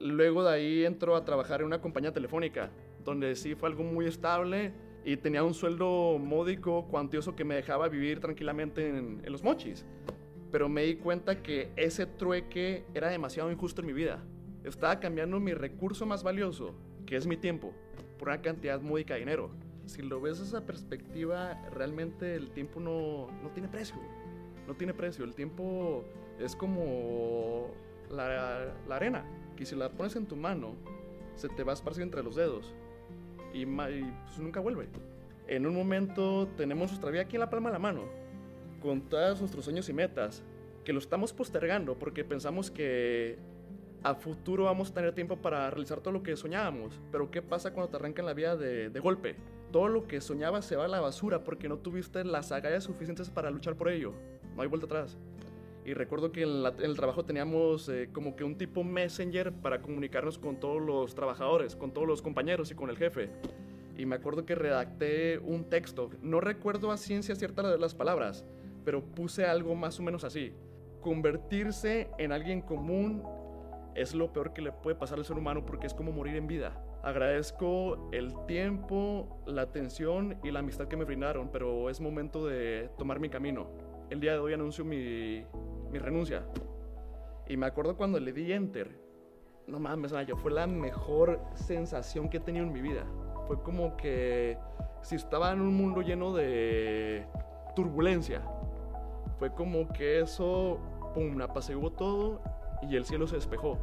Luego de ahí entró a trabajar en una compañía telefónica, donde sí fue algo muy estable y tenía un sueldo módico, cuantioso que me dejaba vivir tranquilamente en, en los mochis. Pero me di cuenta que ese trueque era demasiado injusto en mi vida. Estaba cambiando mi recurso más valioso, que es mi tiempo, por una cantidad módica de dinero. Si lo ves esa perspectiva, realmente el tiempo no, no tiene precio. No tiene precio. El tiempo es como la, la arena, que si la pones en tu mano, se te va a esparcir entre los dedos y, y, pues, nunca vuelve. En un momento tenemos nuestra vida aquí en la palma de la mano, con todos nuestros sueños y metas, que lo estamos postergando porque pensamos que a futuro vamos a tener tiempo para realizar todo lo que soñábamos. Pero ¿qué pasa cuando te arrancan la vida de, de golpe? Todo lo que soñabas se va a la basura porque no tuviste las agallas suficientes para luchar por ello. No hay vuelta atrás. Y recuerdo que en, la- en el trabajo teníamos eh, como que un tipo messenger para comunicarnos con todos los trabajadores, con todos los compañeros y con el jefe. Y me acuerdo que redacté un texto. No recuerdo a ciencia cierta las palabras, pero puse algo más o menos así. Convertirse en alguien común es lo peor que le puede pasar al ser humano porque es como morir en vida. Agradezco el tiempo, la atención y la amistad que me brindaron, pero es momento de tomar mi camino. El día de hoy anuncio mi, mi renuncia. Y me acuerdo cuando le di enter. No mames, Naya, fue la mejor sensación que he tenido en mi vida. Fue como que si estaba en un mundo lleno de turbulencia. Fue como que eso, pum, apaciguó todo y el cielo se despejó.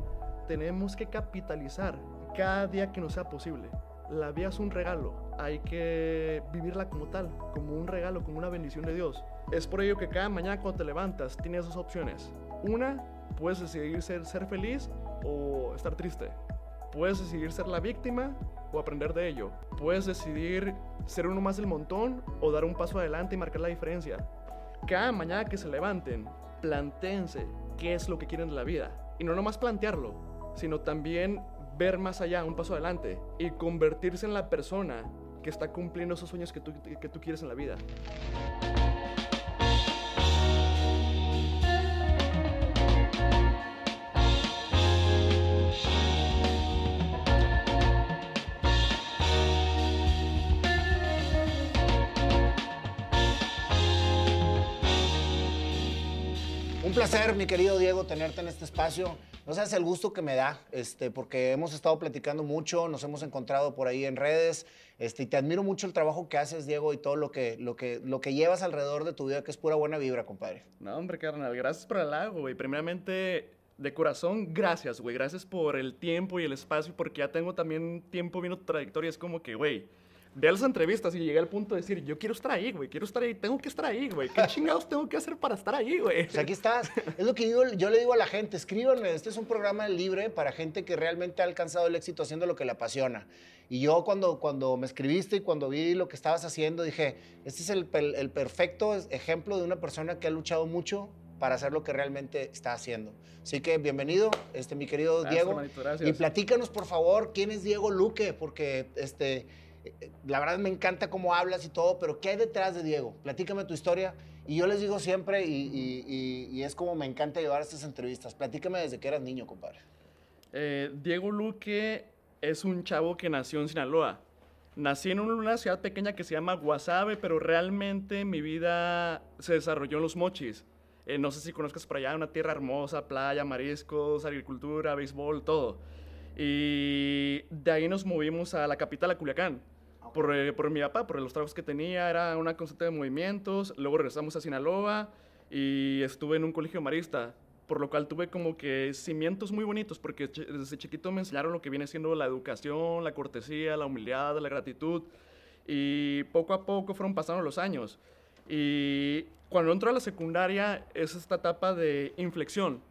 Tenemos que capitalizar cada día que nos sea posible. La vida es un regalo, hay que vivirla como tal, como un regalo, como una bendición de Dios. Es por ello que cada mañana cuando te levantas tienes dos opciones. Una, puedes decidir ser, ser feliz o estar triste. Puedes decidir ser la víctima o aprender de ello. Puedes decidir ser uno más del montón o dar un paso adelante y marcar la diferencia. Cada mañana que se levanten, plantéense qué es lo que quieren de la vida. Y no nomás plantearlo, sino también ver más allá, un paso adelante, y convertirse en la persona que está cumpliendo esos sueños que tú, que tú quieres en la vida. Un placer, mi querido Diego, tenerte en este espacio. No sabes el gusto que me da, este, porque hemos estado platicando mucho, nos hemos encontrado por ahí en redes, este, y te admiro mucho el trabajo que haces, Diego, y todo lo que, lo que, lo que llevas alrededor de tu vida, que es pura buena vibra, compadre. No, hombre, carnal, gracias por el halago, güey. Primeramente, de corazón, gracias, güey. Gracias por el tiempo y el espacio, porque ya tengo también tiempo viendo trayectoria. Es como que, güey, ve las entrevistas y llegué al punto de decir, yo quiero estar ahí, güey, quiero estar ahí, tengo que estar ahí, güey. ¿Qué chingados tengo que hacer para estar ahí, güey? Pues aquí estás. Es lo que digo, yo le digo a la gente, escríbanme, este es un programa libre para gente que realmente ha alcanzado el éxito haciendo lo que le apasiona. Y yo cuando, cuando me escribiste y cuando vi lo que estabas haciendo, dije, este es el, el perfecto ejemplo de una persona que ha luchado mucho para hacer lo que realmente está haciendo. Así que bienvenido, este, mi querido Gracias, Diego. gracias. Y platícanos, por favor, quién es Diego Luque, porque este, la verdad me encanta cómo hablas y todo, pero ¿qué hay detrás de Diego? Platícame tu historia. Y yo les digo siempre, y, y- y- y es como me encanta llevar estas entrevistas, platícame desde que eras niño, compadre. Eh, Diego Luque es un chavo que nació en Sinaloa. Nací en una ciudad pequeña que se llama Guasave, pero realmente mi vida se desarrolló en los mochis. Eh, no sé si conozcas por allá, una tierra hermosa, playa, mariscos, agricultura, béisbol, todo. Y de ahí nos movimos a la capital, a Culiacán. Por, eh, por mi papá, por los trabajos que tenía, era una constante de movimientos. Luego regresamos a Sinaloa y estuve en un colegio marista, por lo cual tuve como que cimientos muy bonitos, porque desde chiquito me enseñaron lo que viene siendo la educación, la cortesía, la humildad, la gratitud. Y poco a poco fueron pasando los años. Y cuando entro a la secundaria es esta etapa de inflexión,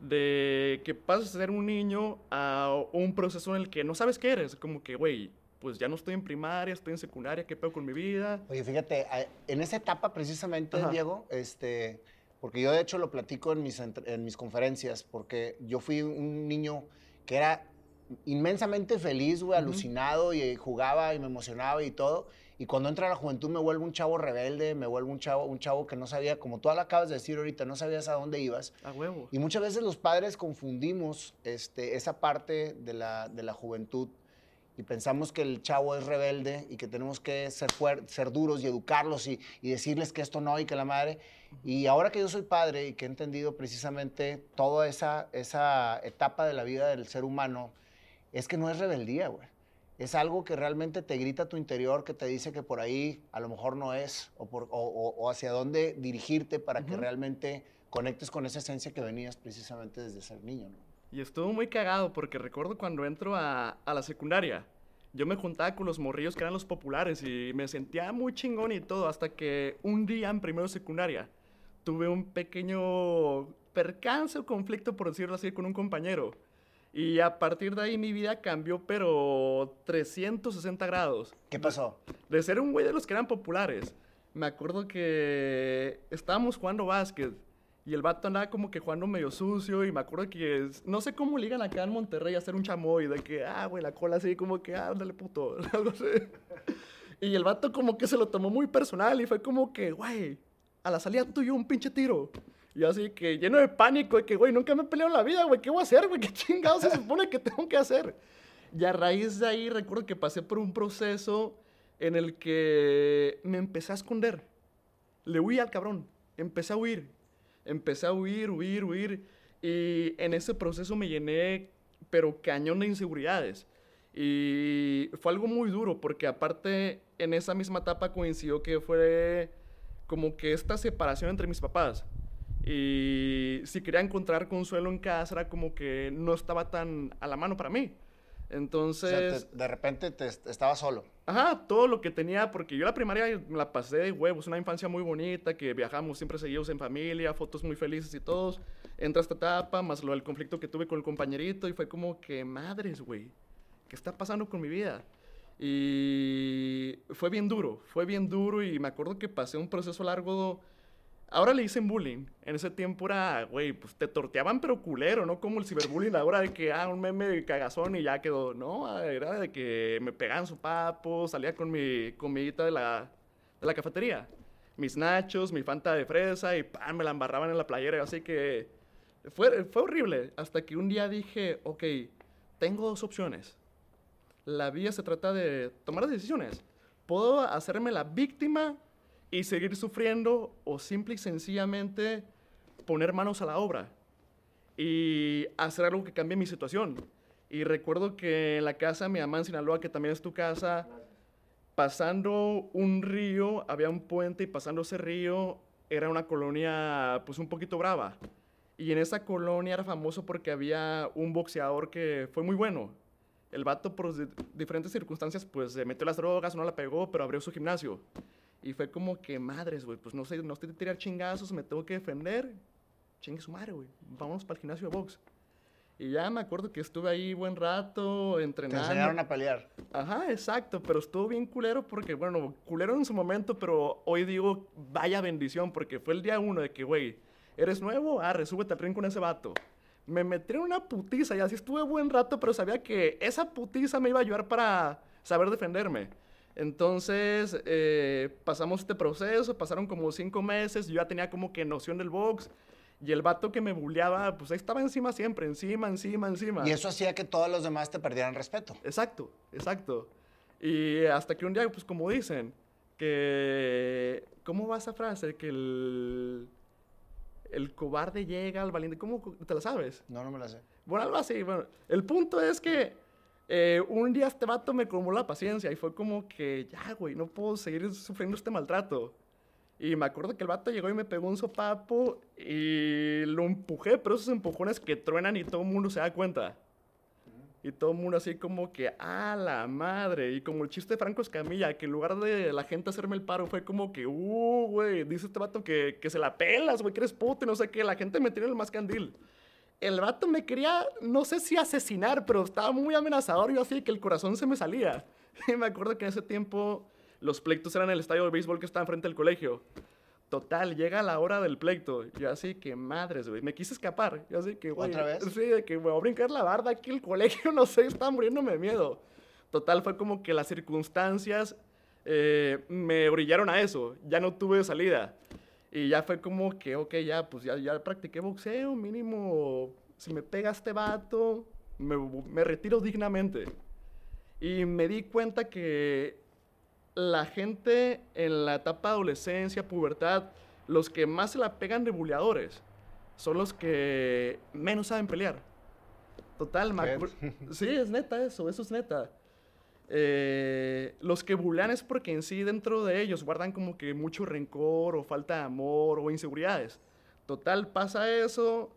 de que pasas de ser un niño a un proceso en el que no sabes qué eres, como que, güey, pues ya no estoy en primaria, estoy en secundaria, ¿qué pedo con mi vida? Oye, fíjate, en esa etapa precisamente, Ajá. Diego, este, porque yo de hecho lo platico en mis, en mis conferencias, porque yo fui un niño que era inmensamente feliz, güey, Ujú. alucinado y jugaba y me emocionaba y todo. Y cuando entra la juventud me vuelvo un chavo rebelde, me vuelvo un chavo, un chavo que no sabía, como tú acabas de decir ahorita, no sabías a dónde ibas. A huevo. Y muchas veces los padres confundimos este, esa parte de la, de la juventud y pensamos que el chavo es rebelde y que tenemos que ser, ser duros y educarlos y, y, decirles que esto no y que la madre. Y ahora que yo soy padre y que he entendido precisamente toda esa, esa etapa de la vida del ser humano, es que no es rebeldía, güey. Es algo que realmente te grita a tu interior, que te dice que por ahí a lo mejor no es, o, por, o, o hacia dónde dirigirte para uh -huh. que realmente conectes con esa esencia que venías precisamente desde ser niño, ¿no? Y estuvo muy cagado porque recuerdo cuando entro a, a, la secundaria, yo me juntaba con los morrillos que eran los populares y me sentía muy chingón y todo, hasta que un día en primero de secundaria tuve un pequeño percance o conflicto, por decirlo así, con un compañero. Y a partir de ahí mi vida cambió, pero 360 grados. ¿Qué pasó? De ser un güey de los que eran populares. Me acuerdo que estábamos jugando básquet y el vato andaba como que jugando medio sucio y me acuerdo que no sé cómo ligan acá en Monterrey a hacer un chamoy de que, ah, güey, la cola así como que, ah, ándale puto, algo así. Y el vato como que se lo tomó muy personal y fue como que, güey, a la salida tuyo un pinche tiro. Y así que lleno de pánico, de que, güey, nunca me he peleado en la vida, güey, ¿qué voy a hacer, güey? ¿Qué chingados se supone que tengo que hacer? Y a raíz de ahí recuerdo que pasé por un proceso en el que me empecé a esconder. Le huí al cabrón, empecé a huir. Empecé a huir, huir, huir. Y en ese proceso me llené, pero cañón de inseguridades. Y fue algo muy duro, porque aparte en esa misma etapa coincidió que fue como que esta separación entre mis papás. Y si quería encontrar consuelo en casa, era como que no estaba tan a la mano para mí. Entonces... O sea, te, de repente te, estaba solo. Ajá, todo lo que tenía, porque yo la primaria me la pasé de huevos, una infancia muy bonita, que viajamos siempre seguidos en familia, fotos muy felices y todos. Entra esta etapa, más lo del conflicto que tuve con el compañerito, y fue como que, madres, güey, ¿qué está pasando con mi vida? Y fue bien duro, fue bien duro, y me acuerdo que pasé un proceso largo Ahora le dicen bullying. En ese tiempo era, güey, pues te torteaban pero culero, ¿no? Como el ciberbullying ahora de que, ah, un meme de cagazón y ya quedó. No, era de que me pegaban su papo, salía con mi comidita de la, de la cafetería. Mis nachos, mi fanta de fresa y ¡pam! me la embarraban en la playera. Así que fue, horrible. Hasta que un día dije, ok, tengo dos opciones. La vida se trata de tomar decisiones. Puedo hacerme la víctima y seguir sufriendo o simple y sencillamente poner manos a la obra y hacer algo que cambie mi situación. Y recuerdo que en la casa de mi mamá en Sinaloa, que también es tu casa, pasando un río, había un puente y pasando ese río era una colonia pues un poquito brava. Y en esa colonia era famoso porque había un boxeador que fue muy bueno. El vato por diferentes circunstancias pues se metió las drogas, no la pegó, pero abrió su gimnasio. Y fue como que, madres, güey, pues no sé, no estoy de tirar chingazos, me tengo que defender. Chingue su madre, güey. Vamos para el gimnasio de box. Y ya me acuerdo que estuve ahí buen rato entrenando. Te enseñaron a pelear. Ajá, exacto, pero estuvo bien culero porque, bueno, culero en su momento, pero hoy digo, vaya bendición, porque fue el día uno de que, güey, ¿eres nuevo? Ah, resúbete al tren con ese vato. Me metí en una putiza y así estuve buen rato, pero sabía que esa putiza me iba a ayudar para saber defenderme. Entonces, eh, pasamos este proceso, pasaron como cinco meses, yo ya tenía como que noción del box. Y el vato que me bulleaba, pues ahí estaba encima siempre, encima, encima, encima. Y eso hacía que todos los demás te perdieran respeto. Exacto, exacto. Y hasta que un día, pues como dicen, que... ¿Cómo va esa frase? Que el... El cobarde llega al valiente. ¿Cómo te la sabes? No, no me la sé. Bueno, algo así. Bueno, el punto es que eh, un día este vato me colmó la paciencia y fue como que, ya, güey, no puedo seguir sufriendo este maltrato. Y me acuerdo que el vato llegó y me pegó un sopapo y lo empujé, pero esos empujones que truenan y todo el mundo se da cuenta. Y todo el mundo así como que, ¡ah, la madre! Y como el chiste de Franco Escamilla, que en lugar de la gente hacerme el paro, fue como que, ¡uh, güey! Dice este vato que, que se la pelas, güey, que eres puto no sé qué. La gente me tiene el más candil el vato me quería, no sé si asesinar, pero estaba muy amenazador. Yo así que el corazón se me salía. Y me acuerdo que en ese tiempo los pleitos eran en el estadio de béisbol que estaba enfrente del colegio. Total, llega la hora del pleito. Yo así que madres, güey. Me quise escapar. Yo así que, güey. ¿Otra vez? Sí, de que me voy a brincar la barda aquí el colegio, no sé, estaba muriéndome de miedo. Total, fue como que las circunstancias eh, me orillaron a eso. Ya no tuve salida. Y ya fue como que, ok, ya, pues ya, ya practiqué boxeo, mínimo, si me pega este vato, me, me retiro dignamente. Y me di cuenta que la gente en la etapa de adolescencia, pubertad, los que más se la pegan de buleadores son los que menos saben pelear. Total, me Sí, es neta eso, eso es neta. Eh, los que bulean es porque en sí dentro de ellos guardan como que mucho rencor o falta de amor o inseguridades. Total, pasa eso,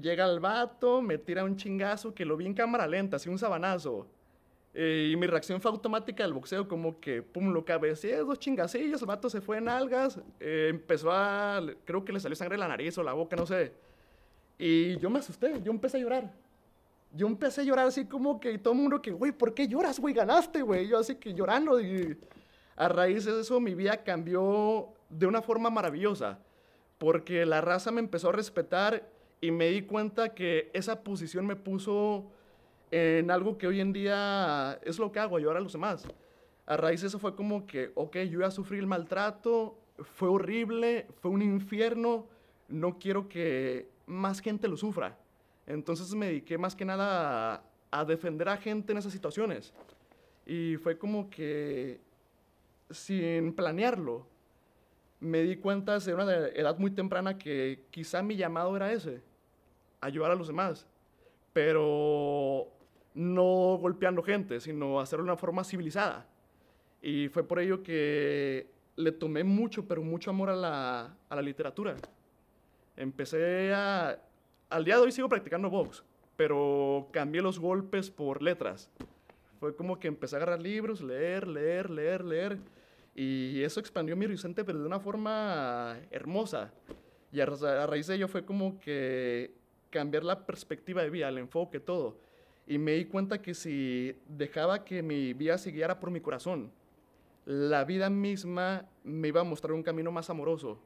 llega el vato, me tira un chingazo que lo vi en cámara lenta, así un sabanazo. Eh, y mi reacción fue automática del boxeo, como que, pum, lo cabeceé, dos chingacillos, el vato se fue en algas, eh, empezó a, creo que le salió sangre de la nariz o la boca, no sé. Y yo me asusté, yo empecé a llorar. Yo empecé a llorar así como que todo el mundo que, güey, ¿por qué lloras, güey? Ganaste, güey. Yo así que llorando. Y a raíz de eso mi vida cambió de una forma maravillosa. Porque la raza me empezó a respetar y me di cuenta que esa posición me puso en algo que hoy en día es lo que hago, ayudar a los demás. A raíz de eso fue como que, ok, yo iba a sufrir el maltrato, fue horrible, fue un infierno, no quiero que más gente lo sufra. Entonces me dediqué más que nada a, defender a gente en esas situaciones. Y fue como que, sin planearlo, me di cuenta desde una edad muy temprana que quizá mi llamado era ese, ayudar a los demás. Pero no golpeando gente, sino hacerlo de una forma civilizada. Y fue por ello que le tomé mucho, pero mucho amor a la, a la literatura. Empecé a... Al día de hoy sigo practicando box, pero cambié los golpes por letras. Fue como que empecé a agarrar libros, leer, leer, leer, leer. Y eso expandió mi horizonte, pero de una forma hermosa. Y a, ra- a raíz de ello fue como que cambiar la perspectiva de vida, el enfoque, todo. Y me di cuenta que si dejaba que mi vida se guiara por mi corazón, la vida misma me iba a mostrar un camino más amoroso,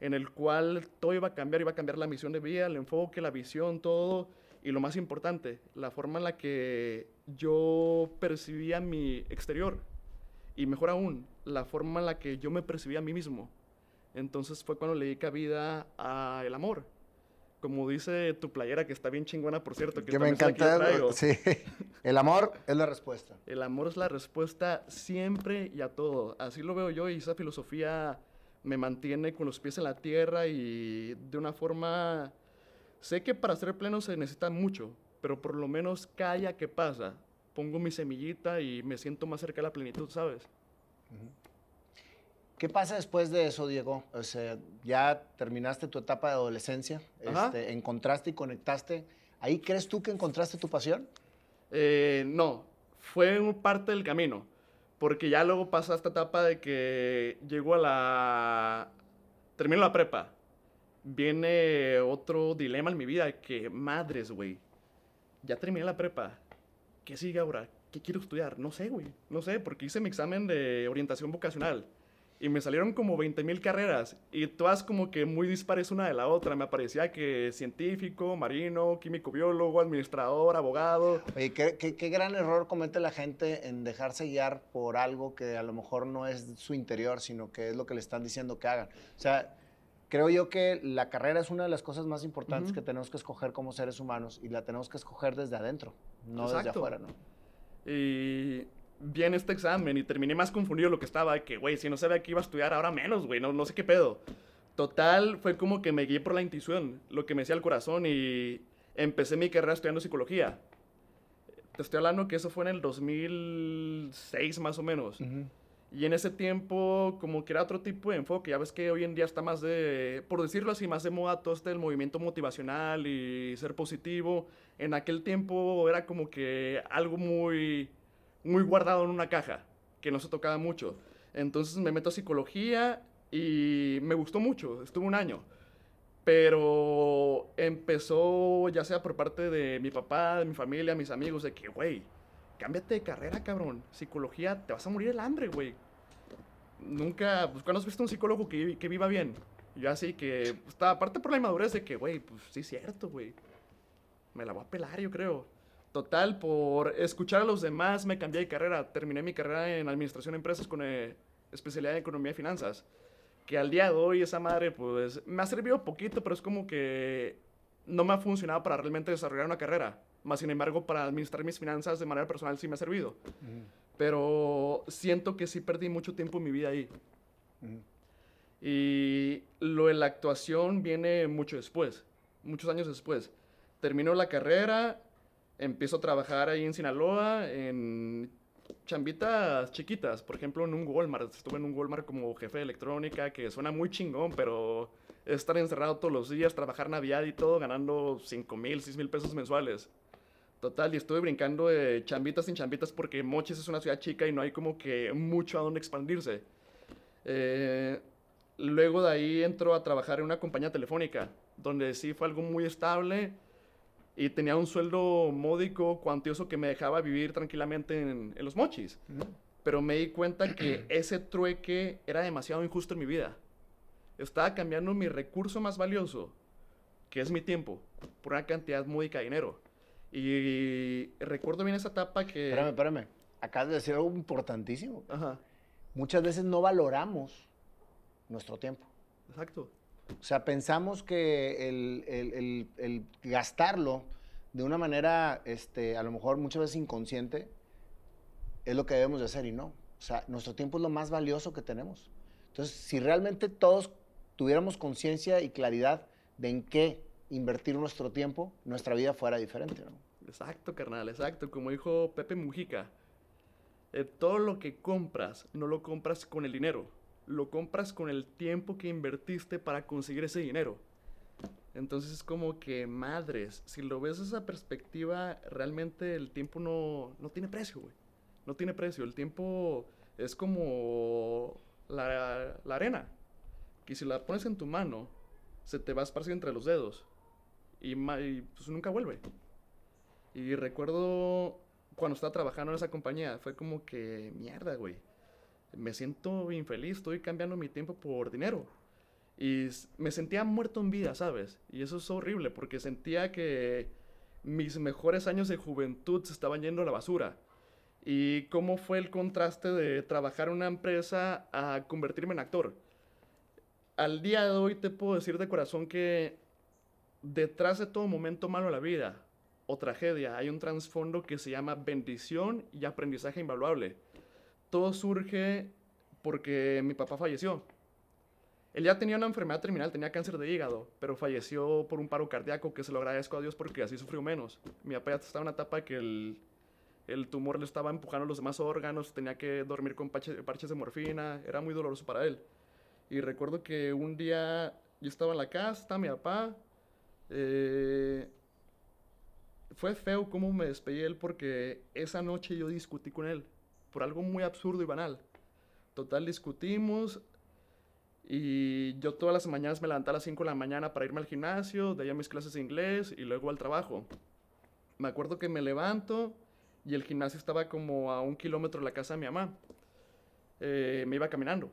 en el cual todo iba a cambiar, iba a cambiar la misión de vida, el enfoque, la visión, todo. Y lo más importante, la forma en la que yo percibía mi exterior. Y mejor aún, la forma en la que yo me percibía a mí mismo. Entonces fue cuando le di cabida al amor. Como dice tu playera, que está bien chingona, por cierto. Que, Que me encanta. Sí. El amor es la respuesta. El amor es la respuesta siempre y a todo. Así lo veo yo y esa filosofía me mantiene con los pies en la tierra y de una forma... Sé que para ser pleno se necesita mucho, pero por lo menos calla que pasa. Pongo mi semillita y me siento más cerca de la plenitud, ¿sabes? ¿Qué pasa después de eso, Diego? O sea, ya terminaste tu etapa de adolescencia, este, encontraste y conectaste. ¿Ahí crees tú que encontraste tu pasión? Eh, no, fue un parte del camino. Porque ya luego pasa esta etapa de que llego a la... Termino la prepa. Viene otro dilema en mi vida que, madres, güey. Ya terminé la prepa. ¿Qué sigue ahora? ¿Qué quiero estudiar? No sé, güey. No sé, porque hice mi examen de orientación vocacional. Y me salieron como 20 mil carreras. Y todas como que muy dispares una de la otra. Me aparecía que científico, marino, químico, biólogo, administrador, abogado. Oye, ¿qué, qué, qué gran error comete la gente en dejarse guiar por algo que a lo mejor no es su interior, sino que es lo que le están diciendo que hagan. O sea, creo yo que la carrera es una de las cosas más importantes Ujú. que tenemos que escoger como seres humanos y la tenemos que escoger desde adentro, no desde Exacto. afuera, ¿no? Y viene este examen y terminé más confundido lo que estaba, que, güey, si no sabía que iba a estudiar, ahora menos, güey, no, no sé qué pedo. Total, fue como que me guié por la intuición, lo que me decía el corazón y empecé mi carrera estudiando psicología. Te estoy hablando que eso fue en el 2006 más o menos. Y en ese tiempo, como que era otro tipo de enfoque. Ya ves que hoy en día está más de, por decirlo así, más de moda todo este del movimiento motivacional y ser positivo. En aquel tiempo era como que algo muy, muy guardado en una caja, que no se tocaba mucho. Entonces me meto a psicología y me gustó mucho. Estuve un año. Pero empezó, ya sea por parte de mi papá, de mi familia, mis amigos, de que, güey, cámbiate de carrera, cabrón. Psicología, te vas a morir el hambre, güey. Nunca, pues, ¿cuándo has visto un psicólogo que, que viva bien? Yo así que, pues, aparte por la inmadurez de que, güey, pues sí es cierto, güey. Me la voy a pelar, yo creo. Total, por escuchar a los demás me cambié de carrera. Terminé mi carrera en administración de empresas con eh, especialidad en economía y finanzas. Que al día de hoy esa madre, pues, me ha servido poquito, pero es como que no me ha funcionado para realmente desarrollar una carrera. Más sin embargo, para administrar mis finanzas de manera personal sí me ha servido. Pero siento que sí perdí mucho tiempo en mi vida ahí. Y lo de la actuación viene mucho después, muchos años después. Termino la carrera, empiezo a trabajar ahí en Sinaloa, en chambitas chiquitas, por ejemplo en un Walmart, estuve en un Walmart como jefe de electrónica, que suena muy chingón, pero estar encerrado todos los días, trabajar Navidad y todo, ganando 5 mil, 6 mil pesos mensuales. Total, y estuve brincando de chambitas sin chambitas porque Mochis es una ciudad chica y no hay como que mucho a dónde expandirse. Eh, luego de ahí entró a trabajar en una compañía telefónica, donde sí fue algo muy estable y tenía un sueldo módico, cuantioso que me dejaba vivir tranquilamente en, los mochis. Pero me di cuenta que ese trueque era demasiado injusto en mi vida. Estaba cambiando mi recurso más valioso, que es mi tiempo, por una cantidad módica de dinero. Y recuerdo bien esa etapa que... Espérame, espérame. Acabas de decir algo importantísimo. Ajá. Muchas veces no valoramos nuestro tiempo. Exacto. O sea, pensamos que el, gastarlo de una manera, este, a lo mejor muchas veces inconsciente, es lo que debemos de hacer y no. O sea, nuestro tiempo es lo más valioso que tenemos. Entonces, si realmente todos tuviéramos conciencia y claridad de en qué invertir nuestro tiempo, nuestra vida fuera diferente, ¿no? Exacto, carnal, exacto. Como dijo Pepe Mujica, eh, todo lo que compras no lo compras con el dinero, lo compras con el tiempo que invertiste para conseguir ese dinero. Entonces es como que, madres, si lo ves esa perspectiva, realmente el tiempo no, no tiene precio, güey. No tiene precio. El tiempo es como la, la, arena, que si la pones en tu mano, se te va a esparcir entre los dedos y, y pues nunca vuelve. Y recuerdo cuando estaba trabajando en esa compañía, fue como que, mierda, güey me siento infeliz, estoy cambiando mi tiempo por dinero. Y me sentía muerto en vida, ¿sabes? Y eso es horrible porque sentía que mis mejores años de juventud se estaban yendo a la basura. Y cómo fue el contraste de trabajar en una empresa a convertirme en actor. Al día de hoy te puedo decir de corazón que detrás de todo momento malo de la vida o tragedia hay un trasfondo que se llama bendición y aprendizaje invaluable todo surge porque mi papá falleció. Él ya tenía una enfermedad terminal, tenía cáncer de hígado, pero falleció por un paro cardíaco que se lo agradezco a Dios porque así sufrió menos. Mi papá ya estaba en una etapa que el, el tumor le estaba empujando los demás órganos, tenía que dormir con parches de morfina, era muy doloroso para él. Y recuerdo que un día yo estaba en la casa, estaba mi papá. Eh, fue feo cómo me despedí él porque esa noche yo discutí con él por algo muy absurdo y banal. Total, discutimos y yo todas las mañanas me levantaba a las 5 de la mañana para irme al gimnasio, de ahí a mis clases de inglés y luego al trabajo. Me acuerdo que me levanto y el gimnasio estaba como a un kilómetro de la casa de mi mamá. Eh, me iba caminando.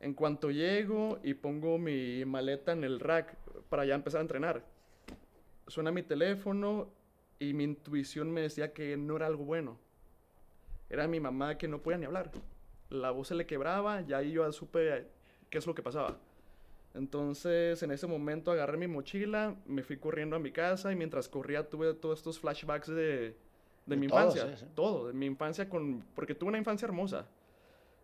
En cuanto llego y pongo mi maleta en el rack para ya empezar a entrenar, suena mi teléfono y mi intuición me decía que no era algo bueno. Era mi mamá que no podía ni hablar. La voz se le quebraba y ahí yo supe qué es lo que pasaba. Entonces, en ese momento agarré mi mochila, me fui corriendo a mi casa y mientras corría tuve todos estos flashbacks de, de, mi infancia. Todo, de mi infancia, con, porque tuve una infancia hermosa.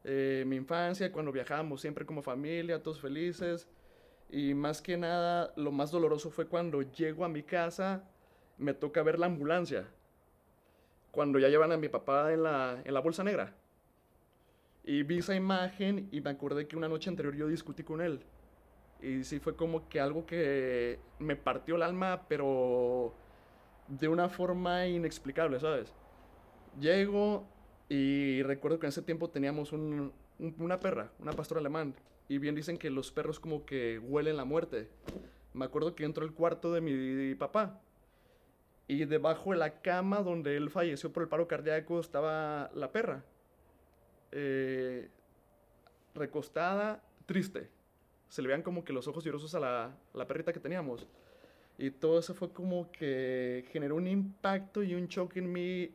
Eh, mi infancia, cuando viajábamos siempre como familia, todos felices. Y más que nada, lo más doloroso fue cuando llego a mi casa, me toca ver la ambulancia cuando ya llevan a mi papá en la, en la bolsa negra. Y vi esa imagen y me acordé que una noche anterior yo discutí con él. Y sí fue como que algo que me partió el alma, pero de una forma inexplicable, ¿sabes? Llego y recuerdo que en ese tiempo teníamos un, una perra, una pastora alemán. Y bien dicen que los perros como que huelen la muerte. Me acuerdo que entró al cuarto de mi papá y debajo de la cama donde él falleció por el paro cardíaco estaba la perra. Eh, recostada, triste. Se le veían como que los ojos llorosos a la, la, perrita que teníamos. Y todo eso fue como que generó un impacto y un choque en mí,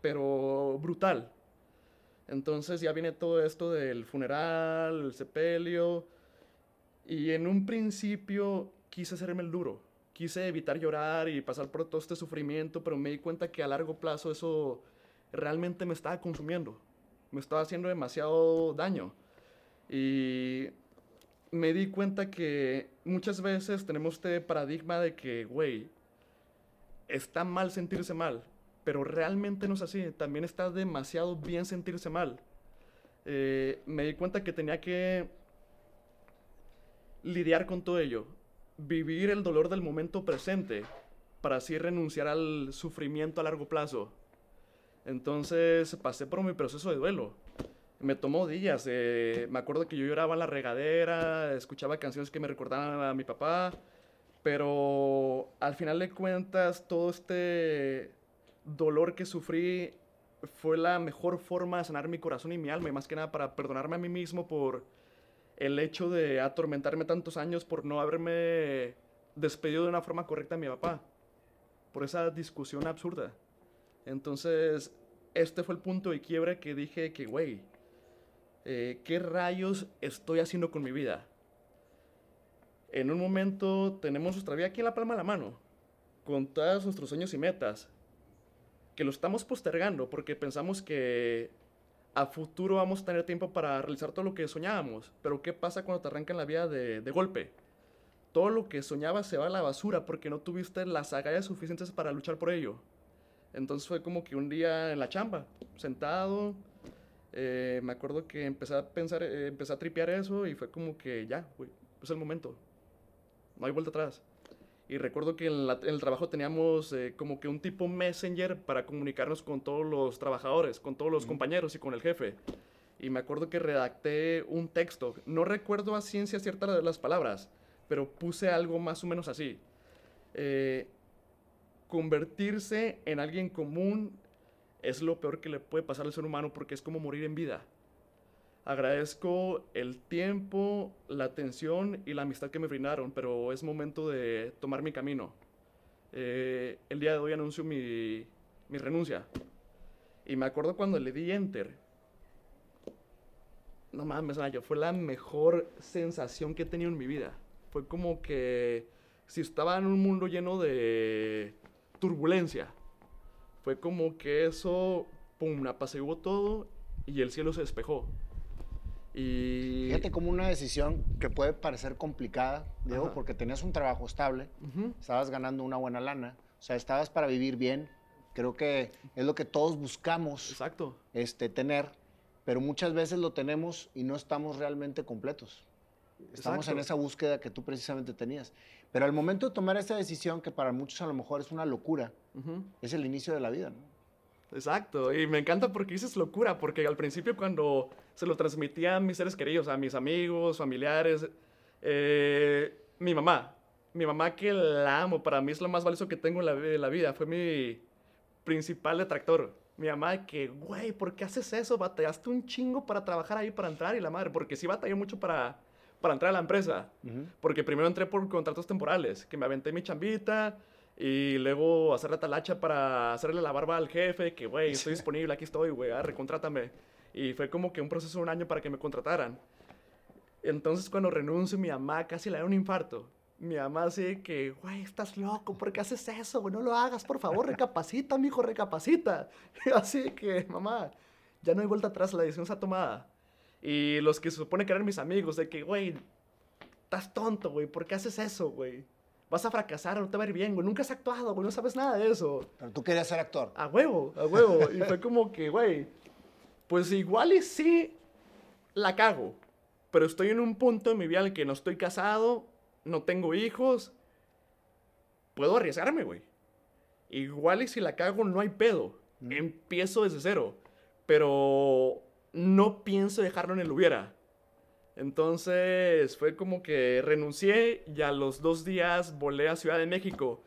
pero brutal. Entonces ya viene todo esto del funeral, el sepelio. Y en un principio quise hacerme el duro. Quise evitar llorar y pasar por todo este sufrimiento, pero me di cuenta que a largo plazo eso realmente me estaba consumiendo. Me estaba haciendo demasiado daño. Y me di cuenta que muchas veces tenemos este paradigma de que, güey, está mal sentirse mal, pero realmente no es así. También está demasiado bien sentirse mal. Eh, me di cuenta que tenía que lidiar con todo ello, vivir el dolor del momento presente para así renunciar al sufrimiento a largo plazo. Entonces pasé por mi proceso de duelo me tomó días. Eh, me acuerdo que yo lloraba en la regadera, escuchaba canciones que me recordaban a mi papá, pero al final de cuentas todo este dolor que sufrí fue la mejor forma de sanar mi corazón y mi alma, y más que nada para perdonarme a mí mismo por el hecho de atormentarme tantos años por no haberme despedido de una forma correcta a mi papá, por esa discusión absurda. Entonces, este fue el punto de quiebre que dije que, güey, eh, ¿qué rayos estoy haciendo con mi vida? En un momento tenemos nuestra vida aquí en la palma de la mano, con todos nuestros sueños y metas, que lo estamos postergando porque pensamos que a futuro vamos a tener tiempo para realizar todo lo que soñábamos. Pero ¿qué pasa cuando te arrancan la vida de, de golpe? Todo lo que soñabas se va a la basura porque no tuviste las agallas suficientes para luchar por ello. Entonces fue como que un día en la chamba, sentado, eh, me acuerdo que empecé a pensar, eh, empecé a tripear eso y fue como que ya, güey, es el momento. No hay vuelta atrás. Y recuerdo que en, el trabajo teníamos eh, como que un tipo messenger para comunicarnos con todos los trabajadores, con todos los compañeros y con el jefe. Y me acuerdo que redacté un texto. No recuerdo a ciencia cierta las palabras, pero puse algo más o menos así. convertirse en alguien común es lo peor que le puede pasar al ser humano porque es como morir en vida. Agradezco el tiempo, la atención y la amistad que me brindaron, pero es momento de tomar mi camino. Eh, el día de hoy anuncio mi, mi renuncia. Y me acuerdo cuando le di enter. No mames, fue la mejor sensación que he tenido en mi vida. Fue como que si estaba en un mundo lleno de turbulencia, fue como que eso, pum, apaciguó todo y el cielo se despejó. Y... Fíjate como una decisión que puede parecer complicada, Diego, porque tenías un trabajo estable, estabas ganando una buena lana, o sea, estabas para vivir bien. Creo que es lo que todos buscamos Exacto. Este, tener, pero muchas veces lo tenemos y no estamos realmente completos. Estamos en esa búsqueda que tú precisamente tenías. Pero al momento de tomar esa decisión, que para muchos a lo mejor es una locura, es el inicio de la vida, ¿no? Exacto, y me encanta porque dices locura, porque al principio cuando se lo transmitía a mis seres queridos, a mis amigos, familiares, eh, mi mamá, mi mamá que la amo, para mí es lo más valioso que tengo en la, vida, fue mi principal detractor. Mi mamá que, güey, ¿por qué haces eso? Batallaste un chingo para trabajar ahí, para entrar, y la madre, porque sí batallé mucho para para entrar a la empresa. Porque primero entré por contratos temporales, que me aventé mi chambita y luego hacer la talacha para hacerle la barba al jefe, que, güey, estoy disponible, aquí estoy, güey, ah, recontrátame. Y fue como que un proceso de un año para que me contrataran. Entonces, cuando renuncio, mi mamá casi le da un infarto. Mi mamá así que, güey, estás loco, ¿por qué haces eso, güey? No lo hagas, por favor, recapacita, mijo, recapacita. Así que, mamá, ya no hay vuelta atrás, la decisión está tomada. Y los que se supone que eran mis amigos, de que, güey, estás tonto, güey, ¿por qué haces eso, güey? Vas a fracasar, no te va a ir bien, güey. Nunca has actuado, güey, no sabes nada de eso. Pero tú querías ser actor. A huevo, a huevo. y fue como que, güey, pues igual y sí la cago. Pero estoy en un punto en mi vida en el que no estoy casado, no tengo hijos. Puedo arriesgarme, güey. Igual y si la cago, no hay pedo. Mm. Empiezo desde cero. Pero no pienso dejarlo en el hubiera. Entonces fue como que renuncié y a los dos días volé a Ciudad de México.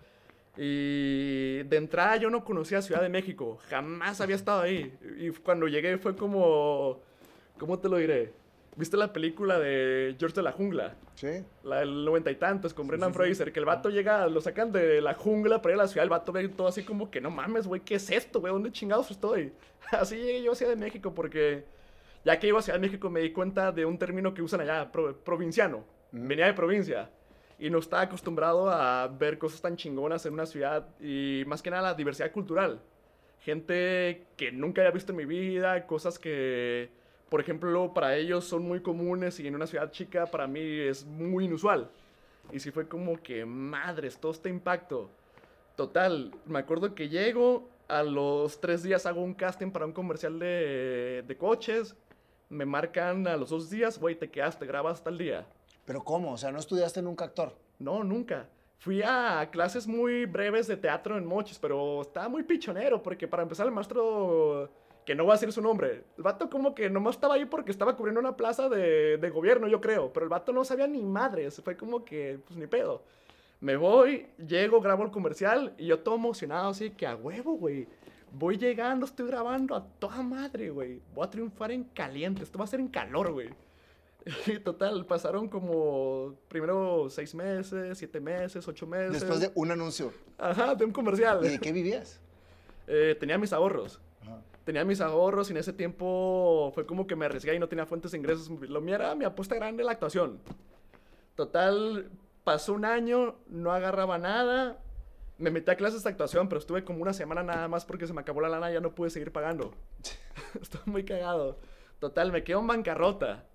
Y de entrada yo no conocía Ciudad de México, jamás había estado ahí. Y cuando llegué fue como, ¿cómo te lo diré? ¿Viste la película de George de la Jungla? Sí. La del noventa y tantos con Brendan sí, sí. Fraser, que el vato llega, lo sacan de la jungla para ir a la ciudad, el vato ve todo así como que no mames, güey, ¿qué es esto, güey? ¿Dónde chingados estoy? Así llegué yo a Ciudad de México porque ya que iba a Ciudad de México me di cuenta de un término que usan allá, pro- provinciano. Venía de provincia y no estaba acostumbrado a ver cosas tan chingonas en una ciudad y más que nada la diversidad cultural. Gente que nunca había visto en mi vida, cosas que, por ejemplo, para ellos son muy comunes y en una ciudad chica para mí es muy inusual. Y sí fue como que, madres, todo este impacto. Total, me acuerdo que llego, a los tres días hago un casting para un comercial de, de coches, me marcan a los dos días, güey, te quedaste, grabas hasta el día. ¿Pero cómo? O sea, ¿no estudiaste nunca actor? No, nunca. Fui a clases muy breves de teatro en Mochis, pero estaba muy pichonero, porque para empezar el maestro, que no voy a decir su nombre, el vato como que nomás estaba ahí porque estaba cubriendo una plaza de, gobierno, yo creo, pero el vato no sabía ni madres, fue como que, pues ni pedo. Me voy, llego, grabo el comercial y yo todo emocionado, así que a huevo, güey. Voy llegando, estoy grabando a toda madre, güey. Voy a triunfar en caliente, esto va a ser en calor, güey. Y total, pasaron como primero seis meses, siete meses, ocho meses. Después de un anuncio. Ajá, de un comercial. ¿Y de qué vivías? Eh, tenía mis ahorros. Ajá. Tenía mis ahorros y en ese tiempo fue como que me arriesgué y no tenía fuentes de ingresos. Lo mío era mi apuesta grande la actuación. Total, pasó un año, no agarraba nada. Me metí a clases de actuación, pero estuve como una semana nada más porque se me acabó la lana y ya no pude seguir pagando. Estoy muy cagado. Total, me quedo en bancarrota.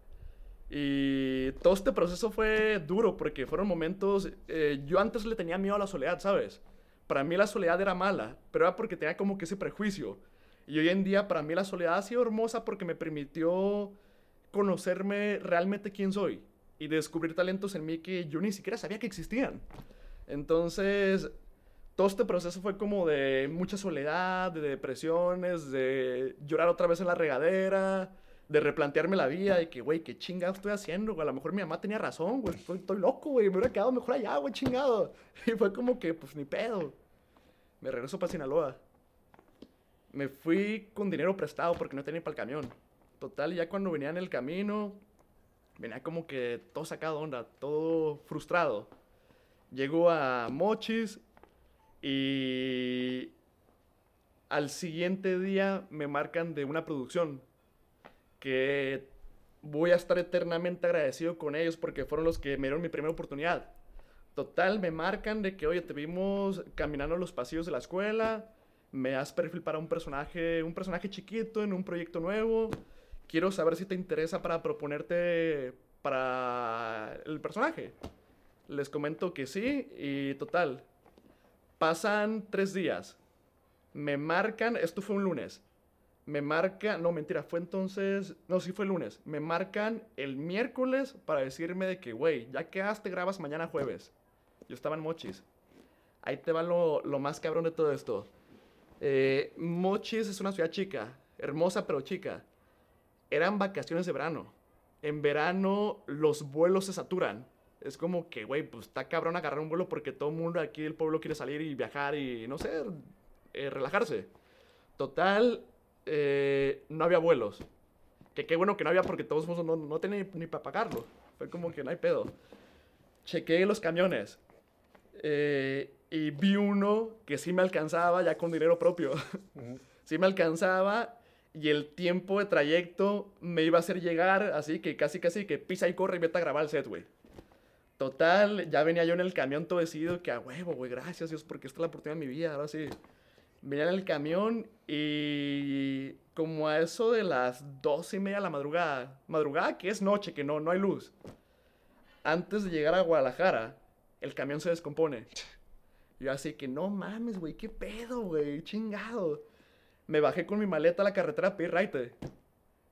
Y todo este proceso fue duro porque fueron momentos... eh, yo antes le tenía miedo a la soledad, ¿sabes? Para mí la soledad era mala, pero era porque tenía como que ese prejuicio. Y hoy en día para mí la soledad ha sido hermosa porque me permitió conocerme realmente quién soy y descubrir talentos en mí que yo ni siquiera sabía que existían. Entonces, todo este proceso fue como de mucha soledad, de depresiones, de llorar otra vez en la regadera, de replantearme la vida, de que, güey, qué chingado estoy haciendo, güey. A lo mejor mi mamá tenía razón, güey. Estoy, loco, güey. Me hubiera quedado mejor allá, güey, chingado. Y fue como que, pues ni pedo. Me regreso para Sinaloa. Me fui con dinero prestado porque no tenía para el camión. Total, ya cuando venía en el camino, venía como que todo sacado onda, todo frustrado. Llego a Mochis y al siguiente día me marcan de una producción que voy a estar eternamente agradecido con ellos porque fueron los que me dieron mi primera oportunidad. Total, me marcan de que, oye, te vimos caminando los pasillos de la escuela, me das perfil para un personaje, un personaje chiquito en un proyecto nuevo, quiero saber si te interesa para proponerte para el personaje. Les comento que sí y total, pasan tres días, me marcan, esto fue un lunes, me marca, no mentira, fue entonces, no, sí fue lunes, me marcan el miércoles para decirme de que, güey, ya quedaste, grabas mañana jueves. Yo estaba en Mochis. Ahí te va lo, lo más cabrón de todo esto. Eh, Mochis es una ciudad chica, hermosa pero chica. Eran vacaciones de verano. En verano los vuelos se saturan. Es como que, güey, pues está cabrón agarrar un vuelo porque todo el mundo aquí del pueblo quiere salir y viajar y, no sé, eh, relajarse. Total, eh, no había vuelos. Que qué bueno que no había porque todos no, no, no tenía ni, ni para pagarlo. Fue como que no hay pedo. Chequeé los camiones. eh, y vi uno que sí me alcanzaba ya con dinero propio. sí me alcanzaba y el tiempo de trayecto me iba a hacer llegar así que casi casi que pisa y corre y vete a grabar el set, güey. Total, ya venía yo en el camión todo decidido que a huevo, güey, gracias Dios porque esta es la oportunidad de mi vida, ahora sí. En el camión y como a eso de las dos y media de la madrugada, madrugada que es noche, que no, no hay luz. Antes de llegar a Guadalajara, el camión se descompone. Yo así que no mames, güey, qué pedo, güey, chingado. Me bajé con mi maleta a la carretera a pedir raite.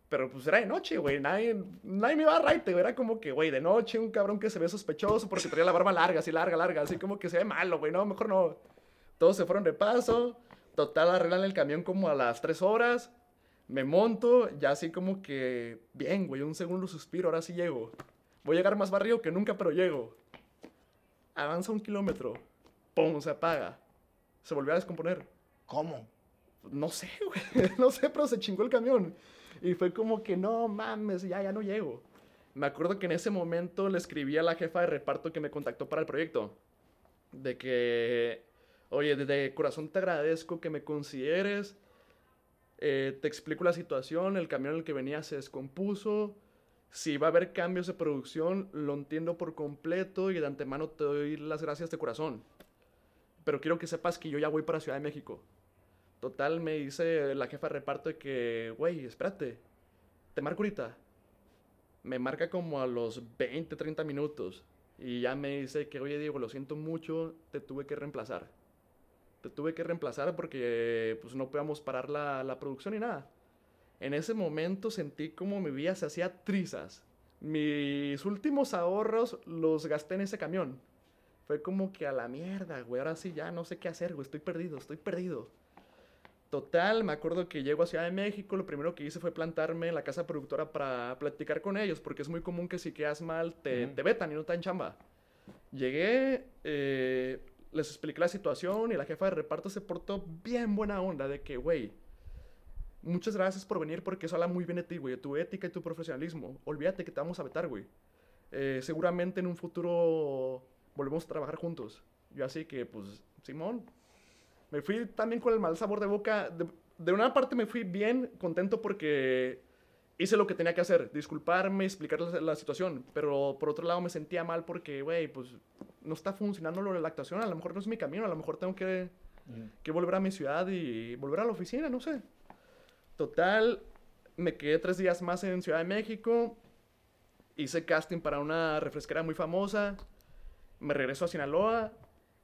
Pero pues era de noche, güey, nadie, nadie me iba a raite, güey. Era como que, güey, de noche, un cabrón que se ve sospechoso porque traía la barba larga, así larga, larga, así como que se ve malo, güey, no, mejor no. Todos se fueron de paso. Total, arreglan el camión como a las 3 horas. Me monto, ya así como que, bien, güey, un segundo suspiro, ahora sí llego. Voy a llegar más barrio que nunca, pero llego. Avanza un kilómetro. ¡Pum! Se apaga. Se volvió a descomponer. ¿Cómo? No sé, güey. No sé, pero se chingó el camión. Y fue como que, no mames, ya, ya no llego. Me acuerdo que en ese momento le escribí a la jefa de reparto que me contactó para el proyecto. De que, oye, de corazón te agradezco que me consideres. Eh, te explico la situación, el camión en el que venía se descompuso. Si va a haber cambios de producción, lo entiendo por completo y de antemano te doy las gracias de corazón. Pero quiero que sepas que yo ya voy para Ciudad de México. Total, me dice la jefa de reparto que, güey, espérate, te marco ahorita. Me marca como a los 20, 30 minutos. Y ya me dice que, oye, Diego, lo siento mucho, te tuve que reemplazar. Te tuve que reemplazar porque pues no podíamos parar la, la producción ni nada. En ese momento sentí como mi vida se hacía trizas. Mis últimos ahorros los gasté en ese camión. Fue como que a la mierda, güey. Ahora sí ya no sé qué hacer, güey. Estoy perdido, estoy perdido. Total, me acuerdo que llego a Ciudad de México, lo primero que hice fue plantarme en la casa productora para platicar con ellos, porque es muy común que si quedas mal te, te vetan y no te dan chamba. Llegué, eh, les expliqué la situación y la jefa de reparto se portó bien buena onda de que, güey, muchas gracias por venir porque eso habla muy bien de ti, güey, de tu ética y tu profesionalismo. Olvídate que te vamos a vetar, güey. Eh, seguramente en un futuro volvemos a trabajar juntos. Yo así que, pues, Simón, me fui también con el mal sabor de boca. De, una parte me fui bien contento porque hice lo que tenía que hacer, disculparme, explicarles la situación, pero por otro lado me sentía mal porque, güey, pues no está funcionando lo de la actuación, a lo mejor no es mi camino, a lo mejor tengo que, que volver a mi ciudad y volver a la oficina, no sé. Total, me quedé tres días más en Ciudad de México, hice casting para una refresquera muy famosa, me regreso a Sinaloa,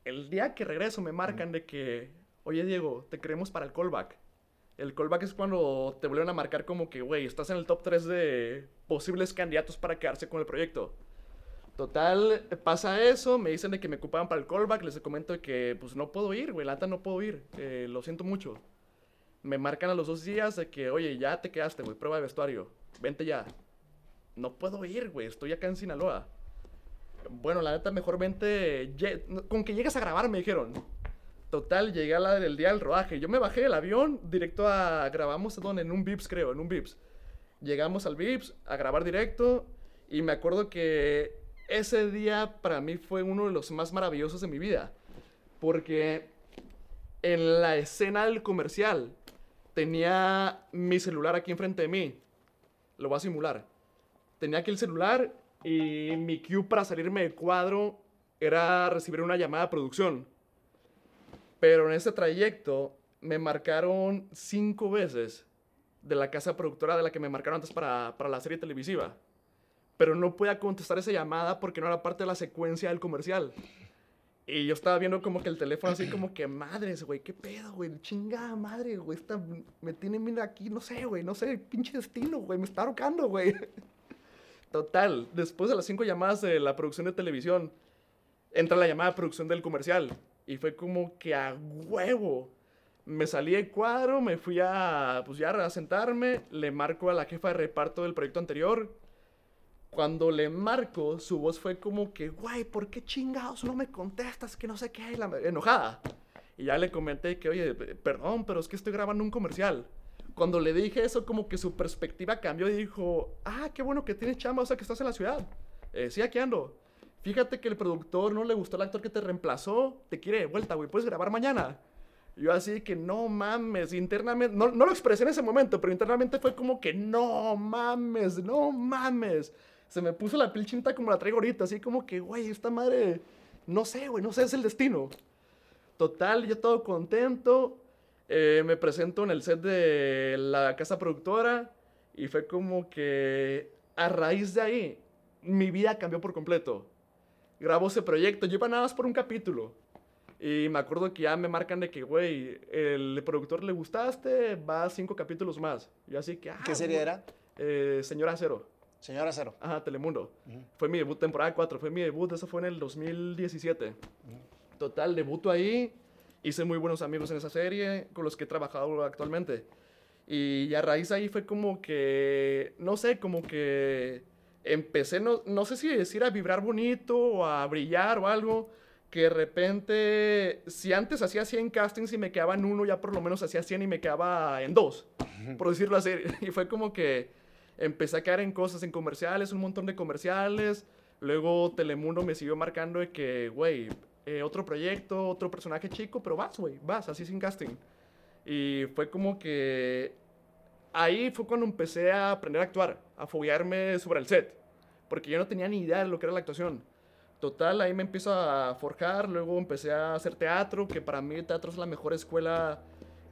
el día que regreso me marcan de que oye Diego, te queremos para el callback. El callback es cuando te vuelven a marcar como que, güey, estás en el top 3 de posibles candidatos para quedarse con el proyecto. Total, pasa eso, me dicen de que me ocupaban para el callback, les comento que pues no puedo ir, güey, la no puedo ir, lo siento mucho. Me marcan a los dos días de que, oye, ya te quedaste, güey, prueba de vestuario, vente ya. No puedo ir, güey, estoy acá en Sinaloa. Bueno, la neta, mejor vente, con que llegues a grabar, me dijeron. Total, llegué a la del día del rodaje. Yo me bajé del avión directo a. Grabamos donde? En un Vips, creo, en un Vips. Llegamos al Vips a grabar directo. Y me acuerdo que ese día para mí fue uno de los más maravillosos de mi vida. Porque en la escena del comercial tenía mi celular aquí enfrente de mí. Lo voy a simular. Tenía aquí el celular y mi cue para salirme del cuadro era recibir una llamada de producción. Pero en ese trayecto me marcaron cinco veces de la casa productora de la que me marcaron antes para, para la serie televisiva. Pero no podía contestar esa llamada porque no era parte de la secuencia del comercial. Y yo estaba viendo como que el teléfono así como que, madres, güey, qué pedo, güey, chingada madre, güey, me tiene mira aquí, no sé, güey, no sé, pinche destino, güey, me está ahorcando, güey. Total, después de las cinco llamadas de la producción de televisión, entra la llamada de producción del comercial. Y fue como que a huevo. Me salí de cuadro, me fui a, pues ya a sentarme, le marco a la jefa de reparto del proyecto anterior. Cuando le marco, su voz fue como que, güey, ¿por qué chingados no me contestas? Que no sé qué, enojada. Y ya le comenté que, oye, perdón, pero es que estoy grabando un comercial. Cuando le dije eso, como que su perspectiva cambió y dijo, ah, qué bueno que tienes chamba, o sea que estás en la ciudad. Eh, sí, aquí ando. Fíjate que el productor no le gustó el actor que te reemplazó, te quiere de vuelta, güey, puedes grabar mañana. Yo así que no mames, internamente, no, no lo expresé en ese momento, pero internamente fue como que no mames, no mames. Se me puso la piel chinta como la traigo ahorita, así como que, güey, esta madre, no sé, güey, no sé, es el destino. Total, yo todo contento, eh, me presento en el set de la casa productora y fue como que a raíz de ahí mi vida cambió por completo grabó ese proyecto. Yo iba nada más por un capítulo. Y me acuerdo que ya me marcan de que, güey, el productor le gustaste, va a cinco capítulos más. Y así que, ah, ¿Qué serie era? Eh, Señora Cero. Señora Cero. Ajá, Telemundo. Fue mi debut, temporada 4, fue mi debut, eso fue en el 2017. Total, debuto ahí. Hice muy buenos amigos en esa serie con los que he trabajado actualmente. Y a raíz ahí fue como que, no sé, como que empecé, no, no sé si decir a vibrar bonito o a brillar o algo, que de repente, si antes hacía 100 castings y me quedaba en uno, ya por lo menos hacía 100 y me quedaba en dos, por decirlo así. Y fue como que empecé a caer en cosas, en comerciales, un montón de comerciales. Luego Telemundo me siguió marcando de que, güey, eh, otro proyecto, otro personaje chico, pero vas, güey, vas, así sin casting. Y fue como que ahí fue cuando empecé a aprender a actuar, a foguearme sobre el set, porque yo no tenía ni idea de lo que era la actuación. Total, ahí me empiezo a forjar, luego empecé a hacer teatro, que para mí el teatro es la mejor escuela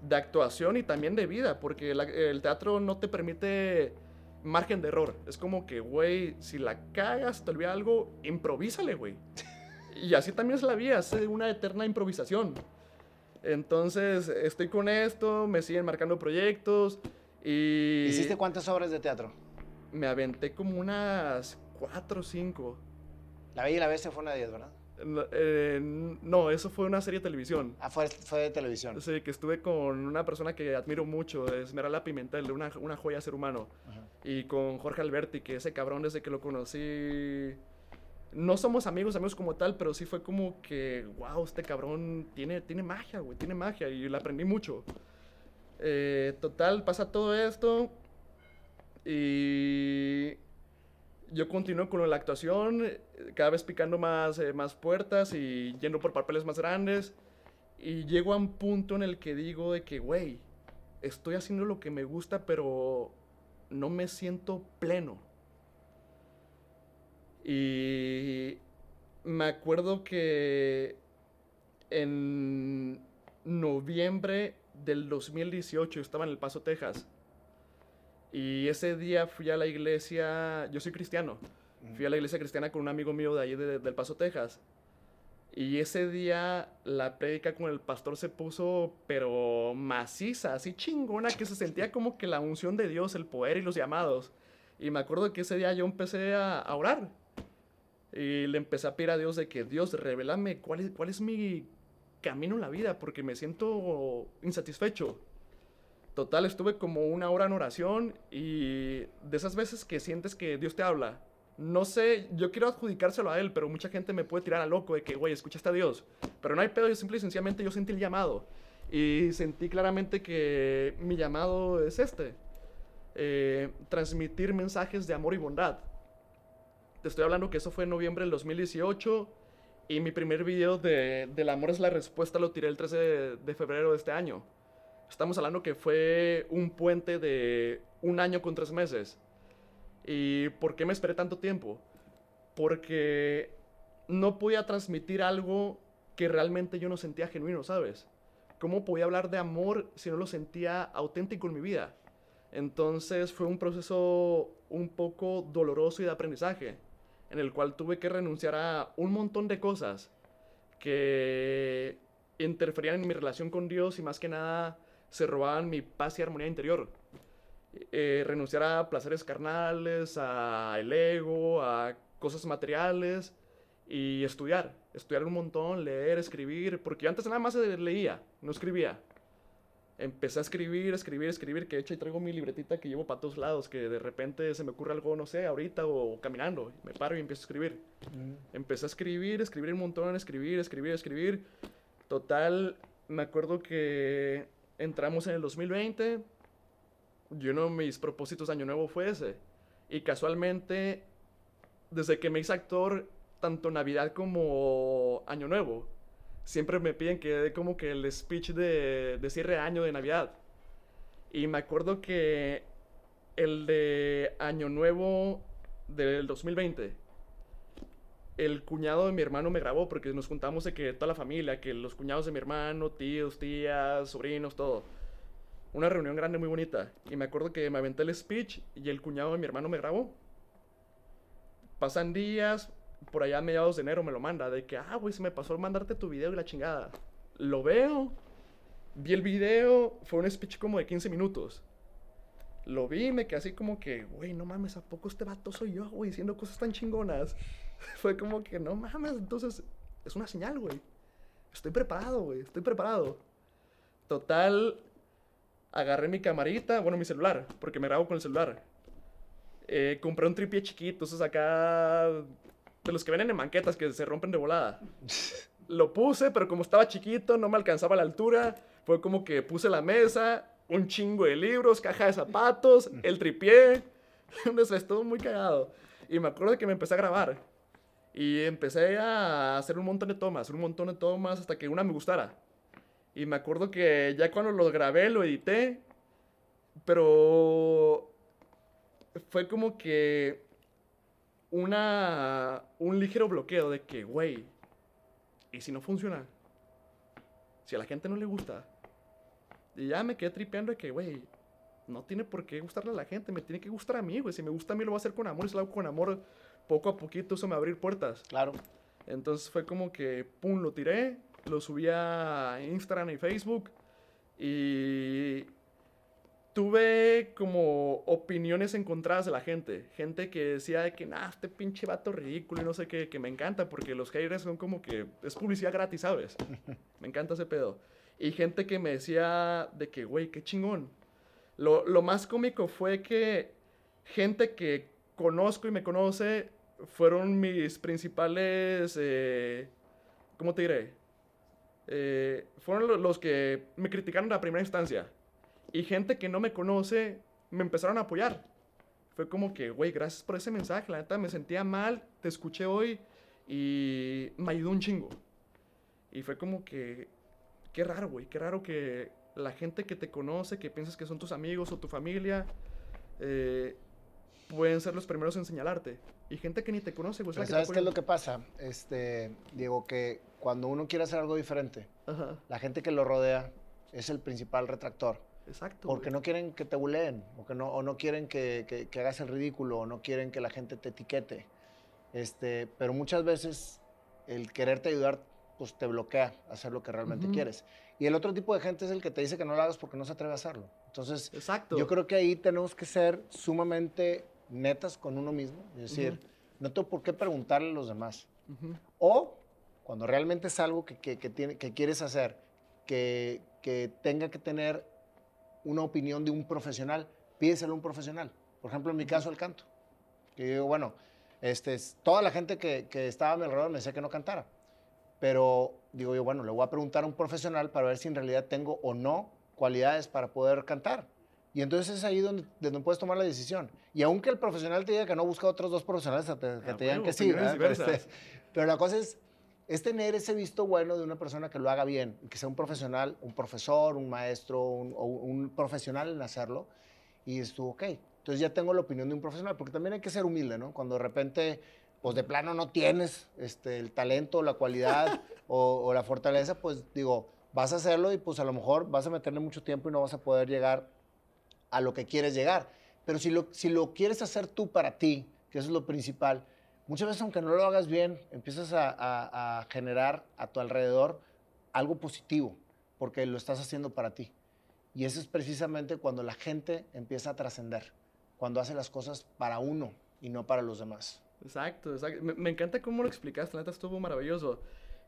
de actuación y también de vida, porque el teatro no te permite margen de error. Es como que, güey, si la cagas, te olvida algo, improvísale, güey. Y así también es la vida, es una eterna improvisación. Entonces, estoy con esto, me siguen marcando proyectos y... ¿Hiciste cuántas obras de teatro? Me aventé como unas cuatro o cinco. La Bella y la Bestia fue una de ellas, ¿verdad? Eh, no, eso fue una serie de televisión. Ah, fue, fue, de televisión. Sí, que estuve con una persona que admiro mucho, Esmeralda Pimentel, una, una joya ser humano. Y con Jorge Alberti, que ese cabrón desde que lo conocí... No somos amigos, amigos como tal, pero sí fue como que, wow, este cabrón tiene, tiene magia, güey, tiene magia. Y le aprendí mucho. Eh, total, pasa todo esto. Y yo continúo con la actuación, cada vez picando más, eh, más puertas y yendo por papeles más grandes. Y llego a un punto en el que digo de que, güey, estoy haciendo lo que me gusta, pero no me siento pleno. Y me acuerdo que en noviembre del 2018 estaba en El Paso, Texas y ese día fui a la iglesia, yo soy cristiano, fui a la iglesia cristiana con un amigo mío de ahí del Paso, Texas. Y ese día la prédica con el pastor se puso, pero maciza, así chingona, que se sentía como que la unción de Dios, el poder y los llamados. Y me acuerdo que ese día yo empecé a, orar. Y le empecé a pedir a Dios de que Dios, revélame cuál es, cuál es mi camino la vida, porque me siento insatisfecho. Total, estuve como una hora en oración y de esas veces que sientes que Dios te habla. No sé, yo quiero adjudicárselo a Él, pero mucha gente me puede tirar a loco de que, güey, escuchaste a Dios. Pero no hay pedo, yo simple y sencillamente yo sentí el llamado. Y sentí claramente que mi llamado es este. Eh, transmitir mensajes de amor y bondad. Te estoy hablando que eso fue en noviembre del 2018 y mi primer video de, del amor es la respuesta lo tiré el 13 de febrero de este año. Estamos hablando que fue un puente de un año con tres meses. ¿Y por qué me esperé tanto tiempo? Porque no podía transmitir algo que realmente yo no sentía genuino, ¿sabes? ¿Cómo podía hablar de amor si no lo sentía auténtico en mi vida? Entonces fue un proceso un poco doloroso y de aprendizaje, en el cual tuve que renunciar a un montón de cosas que interferían en mi relación con Dios y más que nada se robaban mi paz y armonía interior. Eh, renunciar a placeres carnales, a el ego, a cosas materiales y estudiar. Estudiar un montón, leer, escribir, porque antes nada más leía, no escribía. Empecé a escribir, escribir, escribir, que de hecho ahí traigo mi libretita que llevo para todos lados, que de repente se me ocurre algo, no sé, ahorita o caminando, me paro y empiezo a escribir. Mm. Empecé a escribir, escribir un montón, escribir, escribir, escribir. Total, me acuerdo que entramos en el 2020, yo uno de mis propósitos de año nuevo fue ese. Y casualmente, desde que me hice actor, tanto Navidad como Año Nuevo, siempre me piden que dé como que el speech de, cierre de año de Navidad. Y me acuerdo que el de Año Nuevo del 2020, el cuñado de mi hermano me grabó porque nos juntamos de que toda la familia, que los cuñados de mi hermano, tíos, tías, sobrinos, todo. Una reunión grande muy bonita. Y me acuerdo que me aventé el speech y el cuñado de mi hermano me grabó. Pasan días, por allá a mediados de enero me lo manda, de que, ah, güey, se me pasó mandarte tu video y la chingada. Lo veo, vi el video, fue un speech como de 15 minutos. Lo vi me quedé así como que, güey, no mames, ¿a poco este vato soy yo, güey, diciendo cosas tan chingonas? Fue como que, no mames, entonces es una señal, güey. Estoy preparado, güey, estoy preparado. Total, agarré mi camarita, bueno, mi celular, porque me grabo con el celular. Eh, compré un tripié chiquito, esos acá, de los que vienen en manquetas que se rompen de volada. Lo puse, pero como estaba chiquito, no me alcanzaba la altura. Fue como que puse la mesa, un chingo de libros, caja de zapatos, el tripié todo muy cagado. Y me acuerdo que me empecé a grabar. Y empecé a hacer un montón de tomas, un montón de tomas hasta que una me gustara. Y me acuerdo que ya cuando lo grabé, lo edité, pero fue como que una, un ligero bloqueo de que, güey, ¿y si no funciona? Si a la gente no le gusta. Y ya me quedé tripeando de que, güey, no tiene por qué gustarle a la gente, me tiene que gustar a mí, güey. Si me gusta a mí, lo voy a hacer con amor. Y si lo hago con amor, poco a poquito eso me va a abrir puertas. Claro. Entonces fue como que, pum, lo tiré, lo subí a Instagram y Facebook. Y tuve como opiniones encontradas de la gente. Gente que decía de que, nah, este pinche vato ridículo y no sé qué, que me encanta porque los haters son como que es publicidad gratis, ¿sabes? me encanta ese pedo. Y gente que me decía de que, güey, qué chingón. Lo, lo, más cómico fue que gente que conozco y me conoce fueron mis principales, eh, ¿cómo te diré? Eh, fueron los que me criticaron en la primera instancia y gente que no me conoce me empezaron a apoyar. Fue como que, güey, gracias por ese mensaje. La neta me sentía mal, te escuché hoy y me ayudó un chingo. Y fue como que, qué raro, güey, qué raro que la gente que te conoce, que piensas que son tus amigos o tu familia, eh, pueden ser los primeros en señalarte. Y gente que ni te conoce, güey. ¿Sabes qué es lo que pasa? Este, Diego, que cuando uno quiere hacer algo diferente, la gente que lo rodea es el principal retractor. Exacto. Porque no quieren que te buleen, o, que no, o no quieren que, que, hagas el ridículo, o no quieren que la gente te etiquete. Este, pero muchas veces el quererte ayudar pues te bloquea hacer lo que realmente quieres. Y el otro tipo de gente es el que te dice que no lo hagas porque no se atreve a hacerlo. Entonces, Exacto. yo creo que ahí tenemos que ser sumamente netas con uno mismo. Es decir, no tengo por qué preguntarle a los demás. O cuando realmente es algo que, que, que, tiene, que quieres hacer, que, que tenga que tener una opinión de un profesional, pídeselo a un profesional. Por ejemplo, en mi caso, el canto. Que yo digo, bueno, este, toda la gente que, que estaba a mi alrededor me decía que no cantara. Pero digo yo, bueno, le voy a preguntar a un profesional para ver si en realidad tengo o no cualidades para poder cantar. Y entonces es ahí donde, donde puedes tomar la decisión. Y aunque el profesional te diga que no, busca otros dos profesionales que te, ah, digan que sí. Este, pero la cosa es, es tener ese visto bueno de una persona que lo haga bien, que sea un profesional, un profesor, un maestro, un, o un profesional en hacerlo. Y estuvo, ok, entonces ya tengo la opinión de un profesional, porque también hay que ser humilde, ¿no? Cuando de repente, pues de plano no tienes este, el talento, la cualidad o, la fortaleza, pues digo, vas a hacerlo y pues a lo mejor vas a meterle mucho tiempo y no vas a poder llegar a lo que quieres llegar. Pero si lo, si lo quieres hacer tú para ti, que eso es lo principal, muchas veces aunque no lo hagas bien, empiezas a, generar a tu alrededor algo positivo, porque lo estás haciendo para ti. Y eso es precisamente cuando la gente empieza a trascender, cuando hace las cosas para uno y no para los demás. Exacto, exacto. Me, encanta cómo lo explicaste, la neta estuvo maravilloso.